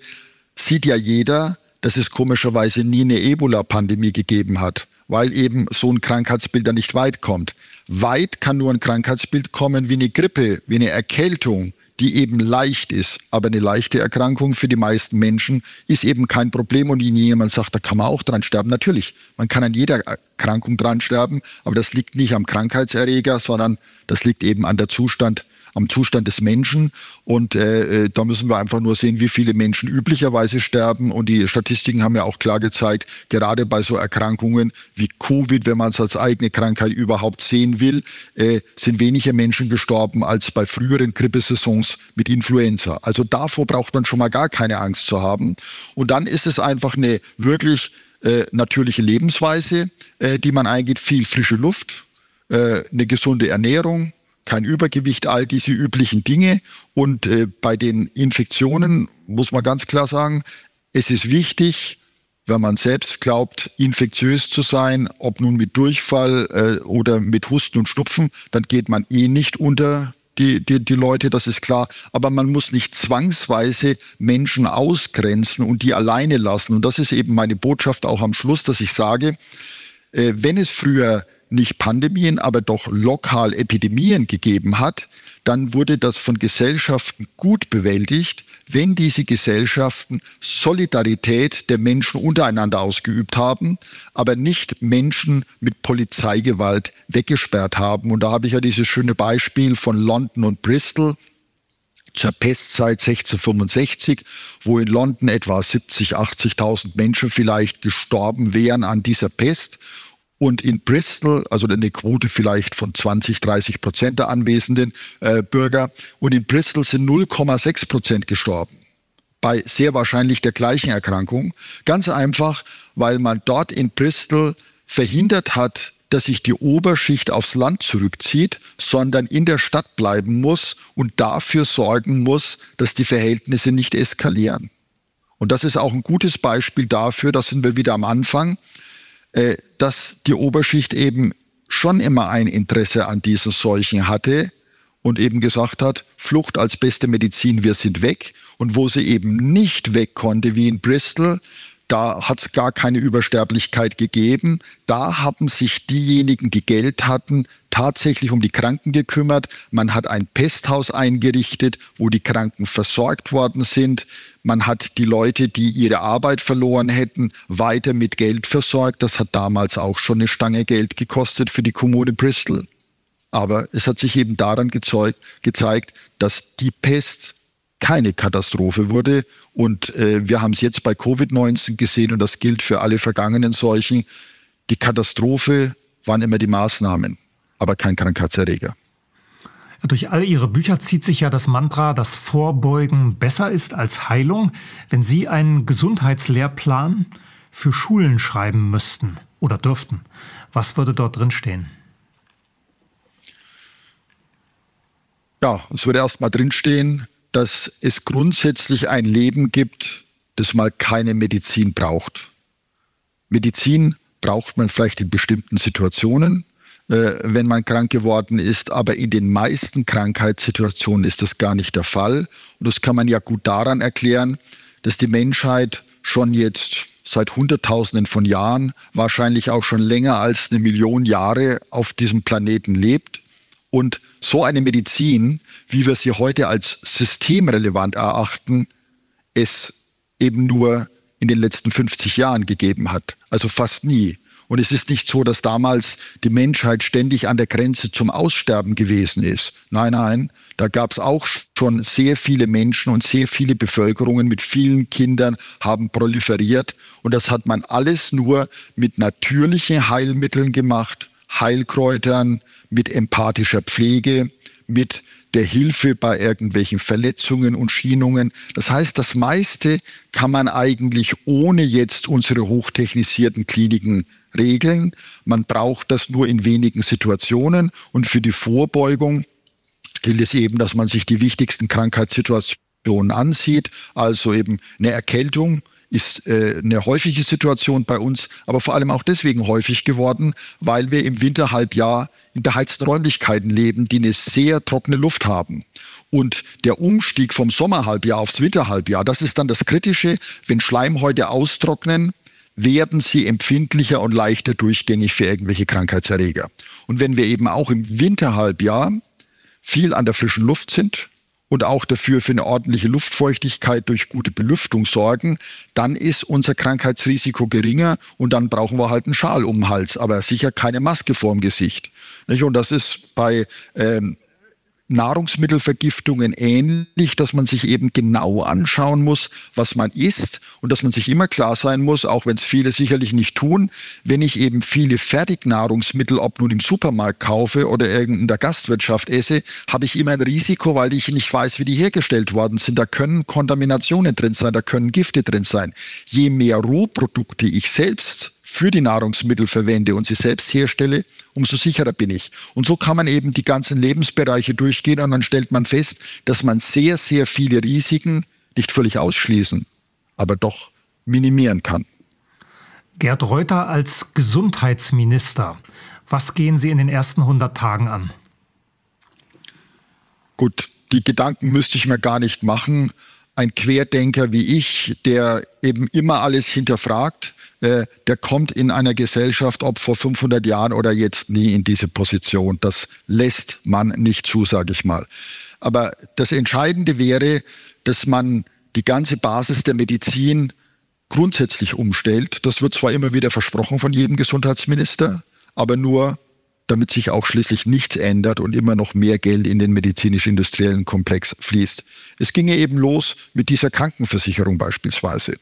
sieht ja jeder, dass es komischerweise nie eine Ebola-Pandemie gegeben hat weil eben so ein Krankheitsbild dann nicht weit kommt. Weit kann nur ein Krankheitsbild kommen wie eine Grippe, wie eine Erkältung, die eben leicht ist. Aber eine leichte Erkrankung für die meisten Menschen ist eben kein Problem. Und wenn jemand sagt, da kann man auch dran sterben. Natürlich, man kann an jeder Erkrankung dran sterben, aber das liegt nicht am Krankheitserreger, sondern das liegt eben an der Zustand am Zustand des Menschen. Und äh, äh, da müssen wir einfach nur sehen, wie viele Menschen üblicherweise sterben. Und die Statistiken haben ja auch klar gezeigt, gerade bei so Erkrankungen wie Covid, wenn man es als eigene Krankheit überhaupt sehen will, äh, sind weniger Menschen gestorben als bei früheren Grippesaisons mit Influenza. Also davor braucht man schon mal gar keine Angst zu haben. Und dann ist es einfach eine wirklich äh, natürliche Lebensweise, äh, die man eingeht, viel frische Luft, äh, eine gesunde Ernährung, kein Übergewicht, all diese üblichen Dinge. Und äh, bei den Infektionen muss man ganz klar sagen, es ist wichtig, wenn man selbst glaubt, infektiös zu sein, ob nun mit Durchfall äh, oder mit Husten und Schnupfen, dann geht man eh nicht unter die, die, die Leute, das ist klar. Aber man muss nicht zwangsweise Menschen ausgrenzen und die alleine lassen. Und das ist eben meine Botschaft auch am Schluss, dass ich sage, äh, wenn es früher nicht Pandemien, aber doch lokal Epidemien gegeben hat, dann wurde das von Gesellschaften gut bewältigt, wenn diese Gesellschaften Solidarität der Menschen untereinander ausgeübt haben, aber nicht Menschen mit Polizeigewalt weggesperrt haben. Und da habe ich ja dieses schöne Beispiel von London und Bristol zur Pestzeit 1665, wo in London etwa 70, 80.000 Menschen vielleicht gestorben wären an dieser Pest und in Bristol, also eine Quote vielleicht von 20, 30 Prozent der anwesenden äh, Bürger, und in Bristol sind 0,6 Prozent gestorben bei sehr wahrscheinlich der gleichen Erkrankung. Ganz einfach, weil man dort in Bristol verhindert hat, dass sich die Oberschicht aufs Land zurückzieht, sondern in der Stadt bleiben muss und dafür sorgen muss, dass die Verhältnisse nicht eskalieren. Und das ist auch ein gutes Beispiel dafür, da sind wir wieder am Anfang, äh, dass die Oberschicht eben schon immer ein Interesse an diesen Seuchen hatte und eben gesagt hat, Flucht als beste Medizin, wir sind weg. Und wo sie eben nicht weg konnte, wie in Bristol, da hat es gar keine Übersterblichkeit gegeben. Da haben sich diejenigen, die Geld hatten, tatsächlich um die Kranken gekümmert. Man hat ein Pesthaus eingerichtet, wo die Kranken versorgt worden sind. Man hat die Leute, die ihre Arbeit verloren hätten, weiter mit Geld versorgt. Das hat damals auch schon eine Stange Geld gekostet für die Kommune Bristol. Aber es hat sich eben daran gezeugt, gezeigt, dass die Pest keine Katastrophe wurde. Und äh, wir haben es jetzt bei Covid-19 gesehen und das gilt für alle vergangenen Seuchen. Die Katastrophe waren immer die Maßnahmen, aber kein Krankheitserreger. Durch all Ihre Bücher zieht sich ja das Mantra, dass Vorbeugen besser ist als Heilung. Wenn Sie einen Gesundheitslehrplan für Schulen schreiben müssten oder dürften, was würde dort drin stehen? Ja, es würde erst mal drinstehen, dass es grundsätzlich ein Leben gibt, das mal keine Medizin braucht. Medizin braucht man vielleicht in bestimmten Situationen, äh, wenn man krank geworden ist, aber in den meisten Krankheitssituationen ist das gar nicht der Fall. Und das kann man ja gut daran erklären, dass die Menschheit schon jetzt seit Hunderttausenden von Jahren, wahrscheinlich auch schon länger als eine Million Jahre auf diesem Planeten lebt und so eine Medizin, wie wir sie heute als systemrelevant erachten, es eben nur in den letzten 50 Jahren gegeben hat. Also fast nie. Und es ist nicht so, dass damals die Menschheit ständig an der Grenze zum Aussterben gewesen ist. Nein, nein, da gab es auch schon sehr viele Menschen und sehr viele Bevölkerungen mit vielen Kindern haben proliferiert. Und das hat man alles nur mit natürlichen Heilmitteln gemacht, Heilkräutern, mit empathischer Pflege, mit der Hilfe bei irgendwelchen Verletzungen und Schienungen. Das heißt, das meiste kann man eigentlich ohne jetzt unsere hochtechnisierten Kliniken regeln. Man braucht das nur in wenigen Situationen. Und für die Vorbeugung gilt es eben, dass man sich die wichtigsten Krankheitssituationen ansieht, also eben eine Erkältung, ist äh, eine häufige Situation bei uns, aber vor allem auch deswegen häufig geworden, weil wir im Winterhalbjahr in beheizten Räumlichkeiten leben, die eine sehr trockene Luft haben. Und der Umstieg vom Sommerhalbjahr aufs Winterhalbjahr, das ist dann das Kritische. Wenn Schleimhäute austrocknen, werden sie empfindlicher und leichter durchgängig für irgendwelche Krankheitserreger. Und wenn wir eben auch im Winterhalbjahr viel an der frischen Luft sind, und auch dafür für eine ordentliche Luftfeuchtigkeit durch gute Belüftung sorgen, dann ist unser Krankheitsrisiko geringer und dann brauchen wir halt einen Schal um den Hals, aber sicher keine Maske vorm Gesicht. Und das ist bei ähm, Nahrungsmittelvergiftungen ähnlich, dass man sich eben genau anschauen muss, was man isst und dass man sich immer klar sein muss, auch wenn es viele sicherlich nicht tun, wenn ich eben viele Fertignahrungsmittel, ob nun im Supermarkt kaufe oder in der Gastwirtschaft esse, habe ich immer ein Risiko, weil ich nicht weiß, wie die hergestellt worden sind. Da können Kontaminationen drin sein, da können Gifte drin sein. Je mehr Rohprodukte ich selbst für die Nahrungsmittel verwende und sie selbst herstelle, umso sicherer bin ich. Und so kann man eben die ganzen Lebensbereiche durchgehen und dann stellt man fest, dass man sehr, sehr viele Risiken nicht völlig ausschließen, aber doch minimieren kann. Gerd Reuter als Gesundheitsminister. Was gehen Sie in den ersten 100 Tagen an? Gut, die Gedanken müsste ich mir gar nicht machen. Ein Querdenker wie ich, der eben immer alles hinterfragt, äh, der kommt in einer Gesellschaft, ob vor 500 Jahren oder jetzt, nie in diese Position. Das lässt man nicht zu, sage ich mal. Aber das Entscheidende wäre, dass man die ganze Basis der Medizin grundsätzlich umstellt. Das wird zwar immer wieder versprochen von jedem Gesundheitsminister, aber nur damit sich auch schließlich nichts ändert und immer noch mehr Geld in den medizinisch-industriellen Komplex fließt. Es ginge eben los mit dieser Krankenversicherung beispielsweise,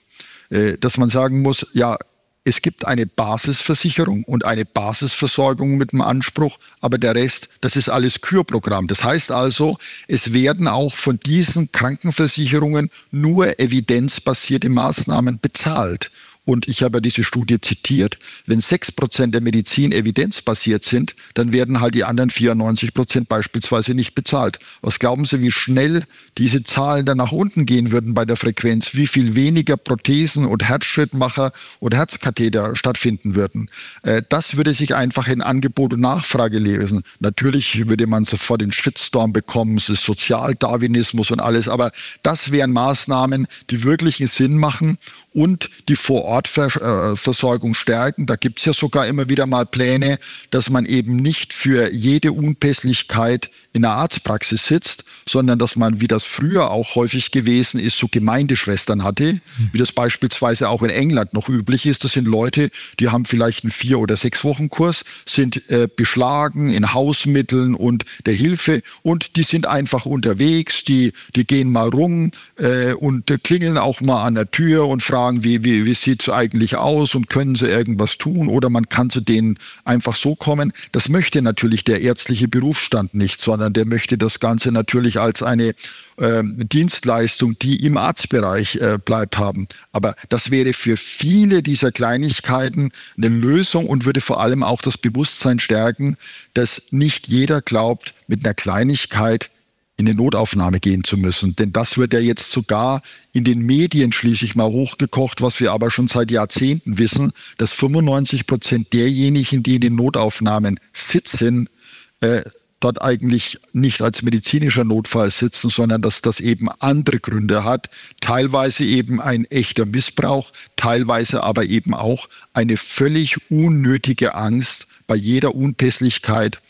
äh, dass man sagen muss, ja, es gibt eine Basisversicherung und eine Basisversorgung mit dem Anspruch, aber der Rest, das ist alles Kürprogramm. Das heißt also, es werden auch von diesen Krankenversicherungen nur evidenzbasierte Maßnahmen bezahlt. Und ich habe ja diese Studie zitiert. Wenn sechs Prozent der Medizin evidenzbasiert sind, dann werden halt die anderen 94 Prozent beispielsweise nicht bezahlt. Was glauben Sie, wie schnell diese Zahlen dann nach unten gehen würden bei der Frequenz? Wie viel weniger Prothesen und Herzschrittmacher und Herzkatheter stattfinden würden? Äh, das würde sich einfach in Angebot und Nachfrage lesen. Natürlich würde man sofort den Shitstorm bekommen, es ist Sozialdarwinismus und alles, aber das wären Maßnahmen, die wirklichen Sinn machen und die Vorortversorgung stärken. Da gibt es ja sogar immer wieder mal Pläne, dass man eben nicht für jede Unpässlichkeit in der Arztpraxis sitzt, sondern dass man, wie das früher auch häufig gewesen ist, so Gemeindeschwestern hatte, wie das beispielsweise auch in England noch üblich ist. Das sind Leute, die haben vielleicht einen vier- oder sechs Wochen Kurs, sind äh, beschlagen in Hausmitteln und der Hilfe und die sind einfach unterwegs, die, die gehen mal rum äh, und äh, klingeln auch mal an der Tür und fragen, wie, wie, wie sieht es eigentlich aus und können sie irgendwas tun oder man kann zu denen einfach so kommen. Das möchte natürlich der ärztliche Berufsstand nicht, sondern sondern der möchte das Ganze natürlich als eine äh, Dienstleistung, die im Arztbereich äh, bleibt, haben. Aber das wäre für viele dieser Kleinigkeiten eine Lösung und würde vor allem auch das Bewusstsein stärken, dass nicht jeder glaubt, mit einer Kleinigkeit in eine Notaufnahme gehen zu müssen. Denn das wird ja jetzt sogar in den Medien schließlich mal hochgekocht, was wir aber schon seit Jahrzehnten wissen, dass 95 Prozent derjenigen, die in den Notaufnahmen sitzen, äh, dort eigentlich nicht als medizinischer Notfall sitzen, sondern dass das eben andere Gründe hat. Teilweise eben ein echter Missbrauch, teilweise aber eben auch eine völlig unnötige Angst bei jeder Unpässlichkeit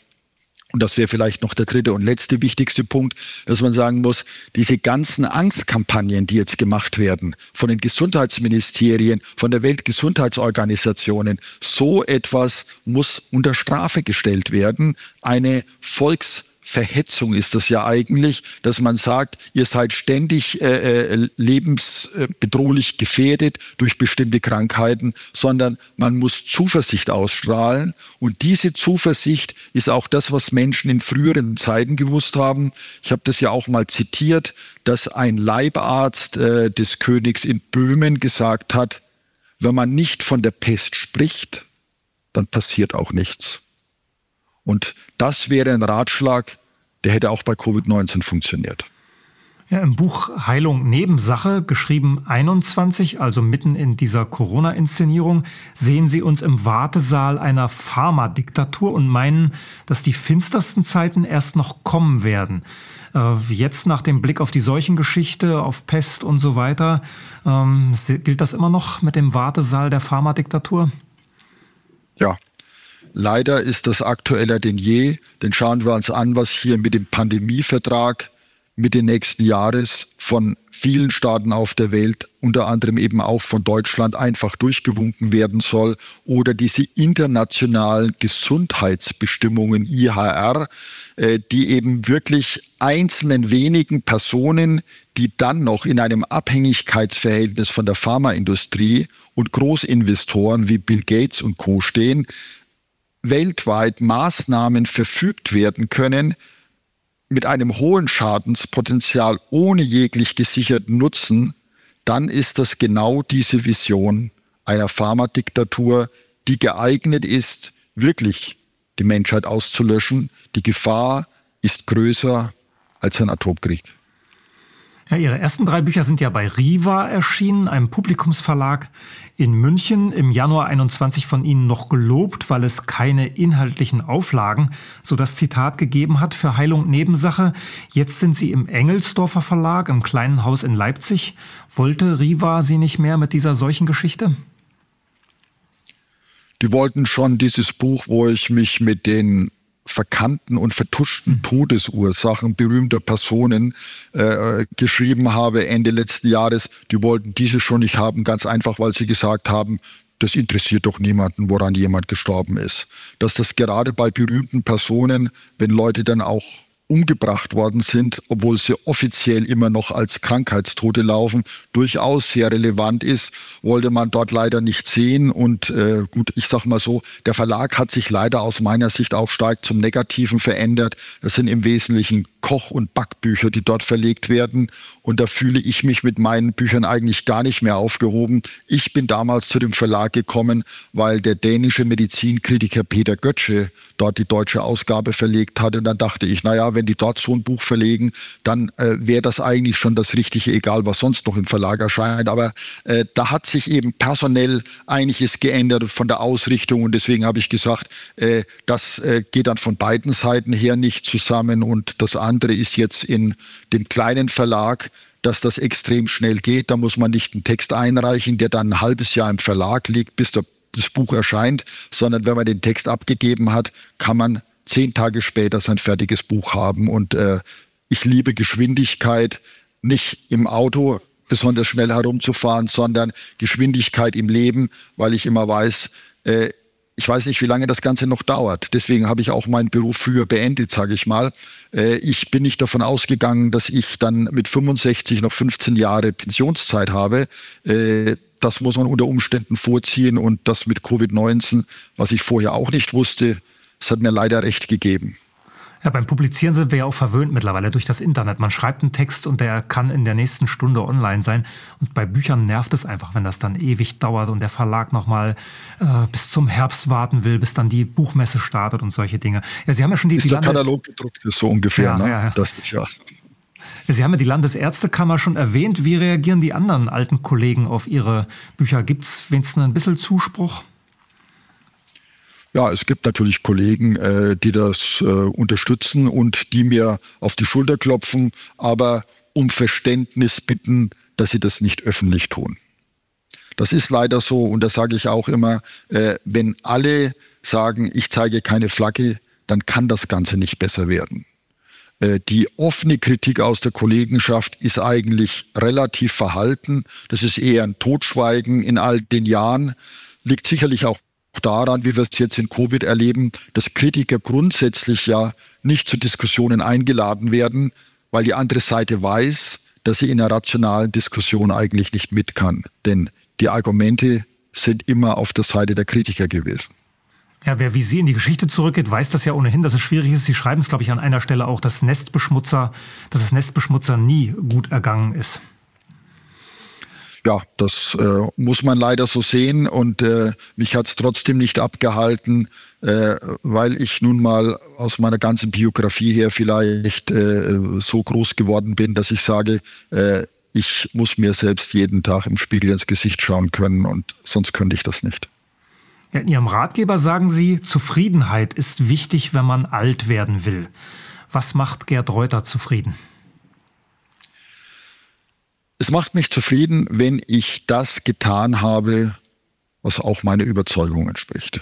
und das wäre vielleicht noch der dritte und letzte wichtigste Punkt, dass man sagen muss, diese ganzen Angstkampagnen, die jetzt gemacht werden von den Gesundheitsministerien, von der Weltgesundheitsorganisationen, so etwas muss unter Strafe gestellt werden. Eine Volks Verhetzung ist das ja eigentlich, dass man sagt, ihr seid ständig äh, äh, lebensbedrohlich gefährdet durch bestimmte Krankheiten, sondern man muss Zuversicht ausstrahlen. Und diese Zuversicht ist auch das, was Menschen in früheren Zeiten gewusst haben. Ich habe das ja auch mal zitiert, dass ein Leibarzt äh, des Königs in Böhmen gesagt hat, wenn man nicht von der Pest spricht, dann passiert auch nichts. Und das wäre ein Ratschlag, der hätte auch bei Covid-19 funktioniert. Ja, Im Buch Heilung Nebensache, geschrieben 21, also mitten in dieser Corona-Inszenierung, sehen Sie uns im Wartesaal einer Pharmadiktatur und meinen, dass die finstersten Zeiten erst noch kommen werden. Äh, jetzt nach dem Blick auf die Seuchengeschichte, auf Pest und so weiter, ähm, gilt das immer noch mit dem Wartesaal der Pharmadiktatur? Ja, Leider ist das aktueller denn je, denn schauen wir uns an, was hier mit dem Pandemievertrag Mitte nächsten Jahres von vielen Staaten auf der Welt, unter anderem eben auch von Deutschland, einfach durchgewunken werden soll. Oder diese internationalen Gesundheitsbestimmungen IHR, äh, die eben wirklich einzelnen wenigen Personen, die dann noch in einem Abhängigkeitsverhältnis von der Pharmaindustrie und Großinvestoren wie Bill Gates und Co stehen, weltweit Maßnahmen verfügt werden können mit einem hohen Schadenspotenzial ohne jeglich gesicherten Nutzen, dann ist das genau diese Vision einer Pharmadiktatur, die geeignet ist, wirklich die Menschheit auszulöschen. Die Gefahr ist größer als ein Atomkrieg. Ja, Ihre ersten drei Bücher sind ja bei Riva erschienen, einem Publikumsverlag in München. Im Januar 21 von Ihnen noch gelobt, weil es keine inhaltlichen Auflagen, so das Zitat gegeben hat für Heilung Nebensache. Jetzt sind Sie im Engelsdorfer Verlag, im kleinen Haus in Leipzig. Wollte Riva Sie nicht mehr mit dieser solchen Geschichte? Die wollten schon dieses Buch, wo ich mich mit den verkannten und vertuschten hm. Todesursachen berühmter Personen äh, geschrieben habe Ende letzten Jahres, die wollten diese schon nicht haben, ganz einfach, weil sie gesagt haben, das interessiert doch niemanden, woran jemand gestorben ist. Dass das gerade bei berühmten Personen, wenn Leute dann auch umgebracht worden sind, obwohl sie offiziell immer noch als Krankheitstote laufen, durchaus sehr relevant ist, wollte man dort leider nicht sehen. Und äh, gut, ich sag mal so, der Verlag hat sich leider aus meiner Sicht auch stark zum Negativen verändert. Das sind im Wesentlichen Koch- und Backbücher, die dort verlegt werden. Und da fühle ich mich mit meinen Büchern eigentlich gar nicht mehr aufgehoben. Ich bin damals zu dem Verlag gekommen, weil der dänische Medizinkritiker Peter Götzsche dort die deutsche Ausgabe verlegt hat. Und dann dachte ich, naja, wenn die dort so ein Buch verlegen, dann äh, wäre das eigentlich schon das Richtige, egal was sonst noch im Verlag erscheint. Aber äh, da hat sich eben personell einiges geändert von der Ausrichtung. Und deswegen habe ich gesagt, äh, das äh, geht dann von beiden Seiten her nicht zusammen. Und das andere ist jetzt in dem kleinen Verlag, dass das extrem schnell geht. Da muss man nicht einen Text einreichen, der dann ein halbes Jahr im Verlag liegt, bis der, das Buch erscheint, sondern wenn man den Text abgegeben hat, kann man zehn Tage später sein fertiges Buch haben. Und äh, ich liebe Geschwindigkeit, nicht im Auto besonders schnell herumzufahren, sondern Geschwindigkeit im Leben, weil ich immer weiß, äh, ich weiß nicht, wie lange das Ganze noch dauert. Deswegen habe ich auch meinen Beruf früher beendet, sage ich mal. Äh, ich bin nicht davon ausgegangen, dass ich dann mit 65 noch 15 Jahre Pensionszeit habe. Äh, das muss man unter Umständen vorziehen und das mit Covid-19, was ich vorher auch nicht wusste, es hat mir leider recht gegeben. Ja, beim Publizieren sind wir ja auch verwöhnt mittlerweile durch das Internet. Man schreibt einen Text und der kann in der nächsten Stunde online sein. Und bei Büchern nervt es einfach, wenn das dann ewig dauert und der Verlag nochmal äh, bis zum Herbst warten will, bis dann die Buchmesse startet und solche Dinge. Ja, Sie haben ja schon die, bis die der Lande Katalog gedruckt ist, so ungefähr. Ja, ne? ja, ja. Das ist ja. Sie haben ja die Landesärztekammer schon erwähnt. Wie reagieren die anderen alten Kollegen auf Ihre Bücher? Gibt es wenigstens ein bisschen Zuspruch? Ja, es gibt natürlich Kollegen, äh, die das äh, unterstützen und die mir auf die Schulter klopfen, aber um Verständnis bitten, dass sie das nicht öffentlich tun. Das ist leider so und das sage ich auch immer, äh, wenn alle sagen, ich zeige keine Flagge, dann kann das Ganze nicht besser werden. Äh, die offene Kritik aus der Kollegenschaft ist eigentlich relativ verhalten. Das ist eher ein Totschweigen in all den Jahren. Liegt sicherlich auch daran, wie wir es jetzt in Covid erleben, dass Kritiker grundsätzlich ja nicht zu Diskussionen eingeladen werden, weil die andere Seite weiß, dass sie in einer rationalen Diskussion eigentlich nicht mit kann. Denn die Argumente sind immer auf der Seite der Kritiker gewesen. Ja, wer wie Sie in die Geschichte zurückgeht, weiß das ja ohnehin, dass es schwierig ist. Sie schreiben es, glaube ich, an einer Stelle auch, dass Nestbeschmutzer, dass es Nestbeschmutzer nie gut ergangen ist ja, das äh, muss man leider so sehen und äh, mich hat es trotzdem nicht abgehalten, äh, weil ich nun mal aus meiner ganzen Biografie her vielleicht äh, so groß geworden bin, dass ich sage, äh, ich muss mir selbst jeden Tag im Spiegel ins Gesicht schauen können und sonst könnte ich das nicht. Ja, in Ihrem Ratgeber sagen Sie, Zufriedenheit ist wichtig, wenn man alt werden will. Was macht Gerd Reuter zufrieden? Es macht mich zufrieden, wenn ich das getan habe, was auch meiner Überzeugung entspricht.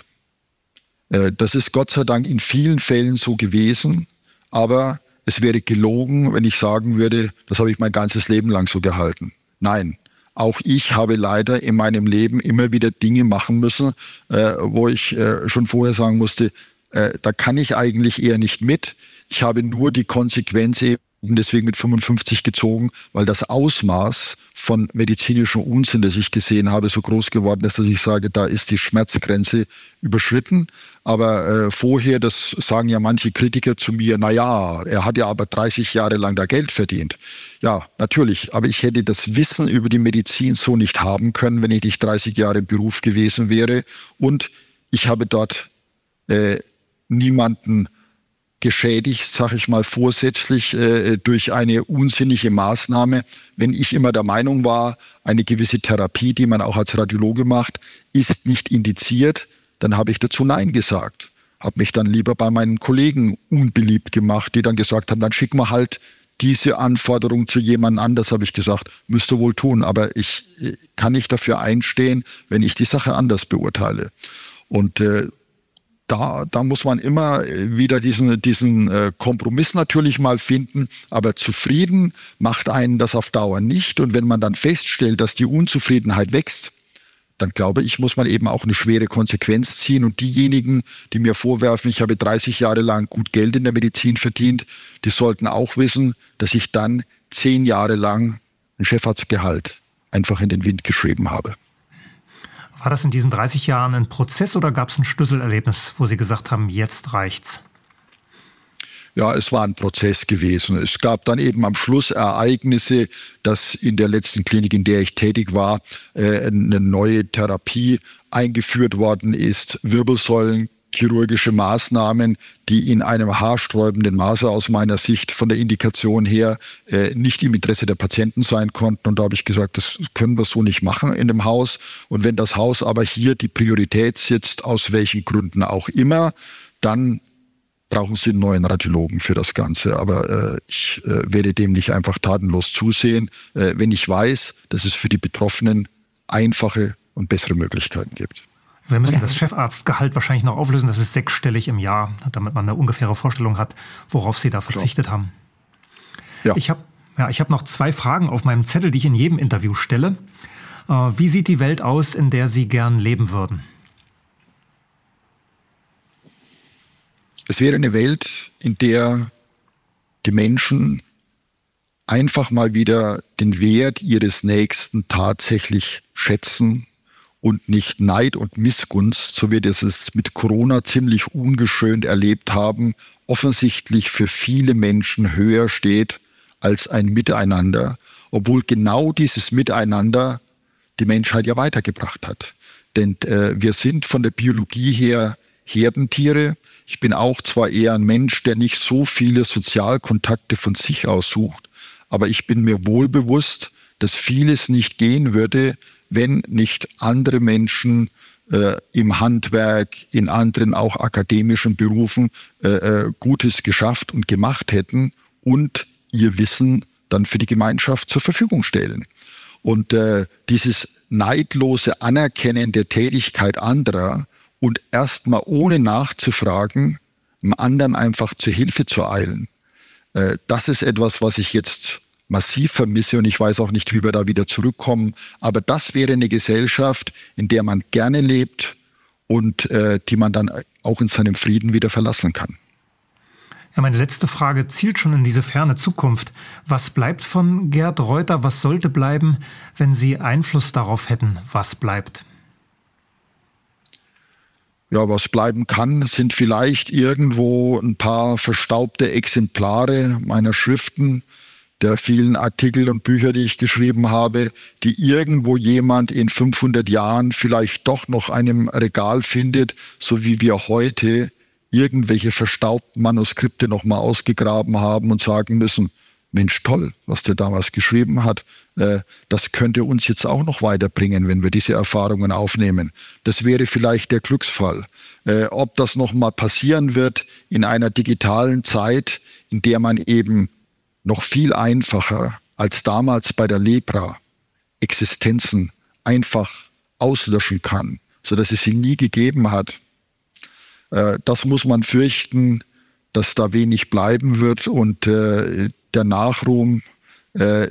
Äh, das ist Gott sei Dank in vielen Fällen so gewesen, aber es wäre gelogen, wenn ich sagen würde, das habe ich mein ganzes Leben lang so gehalten. Nein, auch ich habe leider in meinem Leben immer wieder Dinge machen müssen, äh, wo ich äh, schon vorher sagen musste, da kann ich eigentlich eher nicht mit. Ich habe nur die Konsequenz eben deswegen mit 55 gezogen, weil das Ausmaß von medizinischem Unsinn, das ich gesehen habe, so groß geworden ist, dass ich sage, da ist die Schmerzgrenze überschritten. Aber äh, vorher, das sagen ja manche Kritiker zu mir, na ja, er hat ja aber 30 Jahre lang da Geld verdient. Ja, natürlich, aber ich hätte das Wissen über die Medizin so nicht haben können, wenn ich nicht 30 Jahre im Beruf gewesen wäre. Und ich habe dort äh, niemanden geschädigt, sage ich mal vorsätzlich, äh, durch eine unsinnige Maßnahme. Wenn ich immer der Meinung war, eine gewisse Therapie, die man auch als Radiologe macht, ist nicht indiziert, dann habe ich dazu Nein gesagt. Habe mich dann lieber bei meinen Kollegen unbeliebt gemacht, die dann gesagt haben, dann schick mal halt diese Anforderung zu jemand anders, habe ich gesagt, müsste wohl tun. Aber ich äh, kann nicht dafür einstehen, wenn ich die Sache anders beurteile. Und äh, da, da muss man immer wieder diesen, diesen äh, Kompromiss natürlich mal finden, aber zufrieden macht einen das auf Dauer nicht. Und wenn man dann feststellt, dass die Unzufriedenheit wächst, dann glaube ich, muss man eben auch eine schwere Konsequenz ziehen. Und diejenigen, die mir vorwerfen, ich habe 30 Jahre lang gut Geld in der Medizin verdient, die sollten auch wissen, dass ich dann zehn Jahre lang ein Chefarztgehalt einfach in den Wind geschrieben habe. War das in diesen 30 Jahren ein Prozess oder gab es ein Schlüsselerlebnis, wo Sie gesagt haben, jetzt reicht's? Ja, es war ein Prozess gewesen. Es gab dann eben am Schluss Ereignisse, dass in der letzten Klinik, in der ich tätig war, äh, eine neue Therapie eingeführt worden ist, Wirbelsäulen chirurgische Maßnahmen, die in einem haarsträubenden Maße aus meiner Sicht von der Indikation her äh, nicht im Interesse der Patienten sein konnten. Und da habe ich gesagt, das können wir so nicht machen in dem Haus. Und wenn das Haus aber hier die Priorität sitzt, aus welchen Gründen auch immer, dann brauchen Sie einen neuen Radiologen für das Ganze. Aber äh, ich äh, werde dem nicht einfach tatenlos zusehen, äh, wenn ich weiß, dass es für die Betroffenen einfache und bessere Möglichkeiten gibt. Wir müssen das Chefarztgehalt wahrscheinlich noch auflösen. Das ist sechsstellig im Jahr, damit man eine ungefähre Vorstellung hat, worauf Sie da verzichtet Klar. haben. Ja. Ich habe ja, hab noch zwei Fragen auf meinem Zettel, die ich in jedem Interview stelle. Äh, wie sieht die Welt aus, in der Sie gern leben würden? Es wäre eine Welt, in der die Menschen einfach mal wieder den Wert ihres Nächsten tatsächlich schätzen und nicht Neid und Missgunst, so wie wir es mit Corona ziemlich ungeschönt erlebt haben, offensichtlich für viele Menschen höher steht als ein Miteinander, obwohl genau dieses Miteinander die Menschheit ja weitergebracht hat. Denn äh, wir sind von der Biologie her Herdentiere. Ich bin auch zwar eher ein Mensch, der nicht so viele Sozialkontakte von sich aus sucht, aber ich bin mir wohl bewusst, dass vieles nicht gehen würde, wenn nicht andere Menschen äh, im Handwerk, in anderen auch akademischen Berufen äh, äh, Gutes geschafft und gemacht hätten und ihr Wissen dann für die Gemeinschaft zur Verfügung stellen. Und äh, dieses neidlose Anerkennen der Tätigkeit anderer und erstmal ohne nachzufragen, dem anderen einfach zur Hilfe zu eilen, äh, das ist etwas, was ich jetzt massiv vermisse und ich weiß auch nicht, wie wir da wieder zurückkommen. Aber das wäre eine Gesellschaft, in der man gerne lebt und äh, die man dann auch in seinem Frieden wieder verlassen kann. Ja, meine letzte Frage zielt schon in diese ferne Zukunft. Was bleibt von Gerd Reuter? Was sollte bleiben, wenn Sie Einfluss darauf hätten, was bleibt? Ja, was bleiben kann, sind vielleicht irgendwo ein paar verstaubte Exemplare meiner Schriften, der vielen Artikel und Bücher, die ich geschrieben habe, die irgendwo jemand in 500 Jahren vielleicht doch noch einem Regal findet, so wie wir heute irgendwelche verstaubten Manuskripte nochmal ausgegraben haben und sagen müssen, Mensch, toll, was der damals geschrieben hat. Äh, das könnte uns jetzt auch noch weiterbringen, wenn wir diese Erfahrungen aufnehmen. Das wäre vielleicht der Glücksfall. Äh, ob das nochmal passieren wird in einer digitalen Zeit, in der man eben noch viel einfacher als damals bei der Lepra Existenzen einfach auslöschen kann, sodass es sie nie gegeben hat. Äh, das muss man fürchten, dass da wenig bleiben wird und äh, der Nachruhm, äh,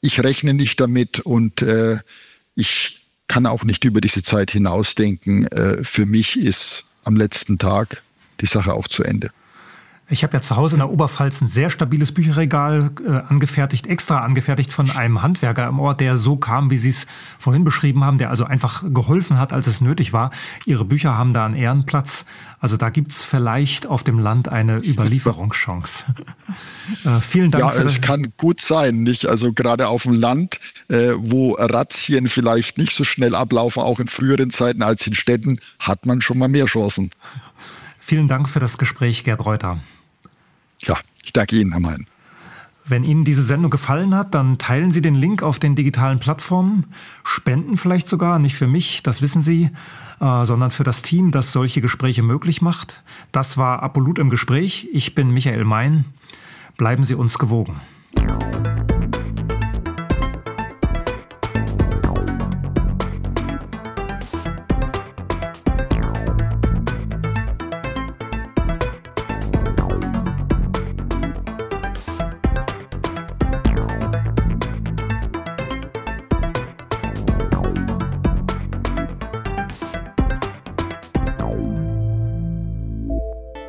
ich rechne nicht damit und ich kann auch nicht über diese Zeit hinausdenken. Für mich ist am letzten Tag die Sache auch zu Ende. Ich habe ja zu Hause in der Oberpfalz ein sehr stabiles Bücherregal äh, angefertigt, extra angefertigt von einem Handwerker im Ort, der so kam, wie Sie es vorhin beschrieben haben, der also einfach geholfen hat, als es nötig war. Ihre Bücher haben da einen Ehrenplatz. Also da gibt's vielleicht auf dem Land eine Überlieferungschance. äh, vielen Dank. Ja, es kann gut sein, nicht? Also gerade auf dem Land, äh, wo Razzien vielleicht nicht so schnell ablaufen, auch in früheren Zeiten als in Städten, hat man schon mal mehr Chancen. Vielen Dank für das Gespräch, Gerd Reuter. Ja, ich danke Ihnen, Herr Mein. Wenn Ihnen diese Sendung gefallen hat, dann teilen Sie den Link auf den digitalen Plattformen, spenden vielleicht sogar, nicht für mich, das wissen Sie, äh, sondern für das Team, das solche Gespräche möglich macht. Das war Apolut im Gespräch. Ich bin Michael Mein. Bleiben Sie uns gewogen.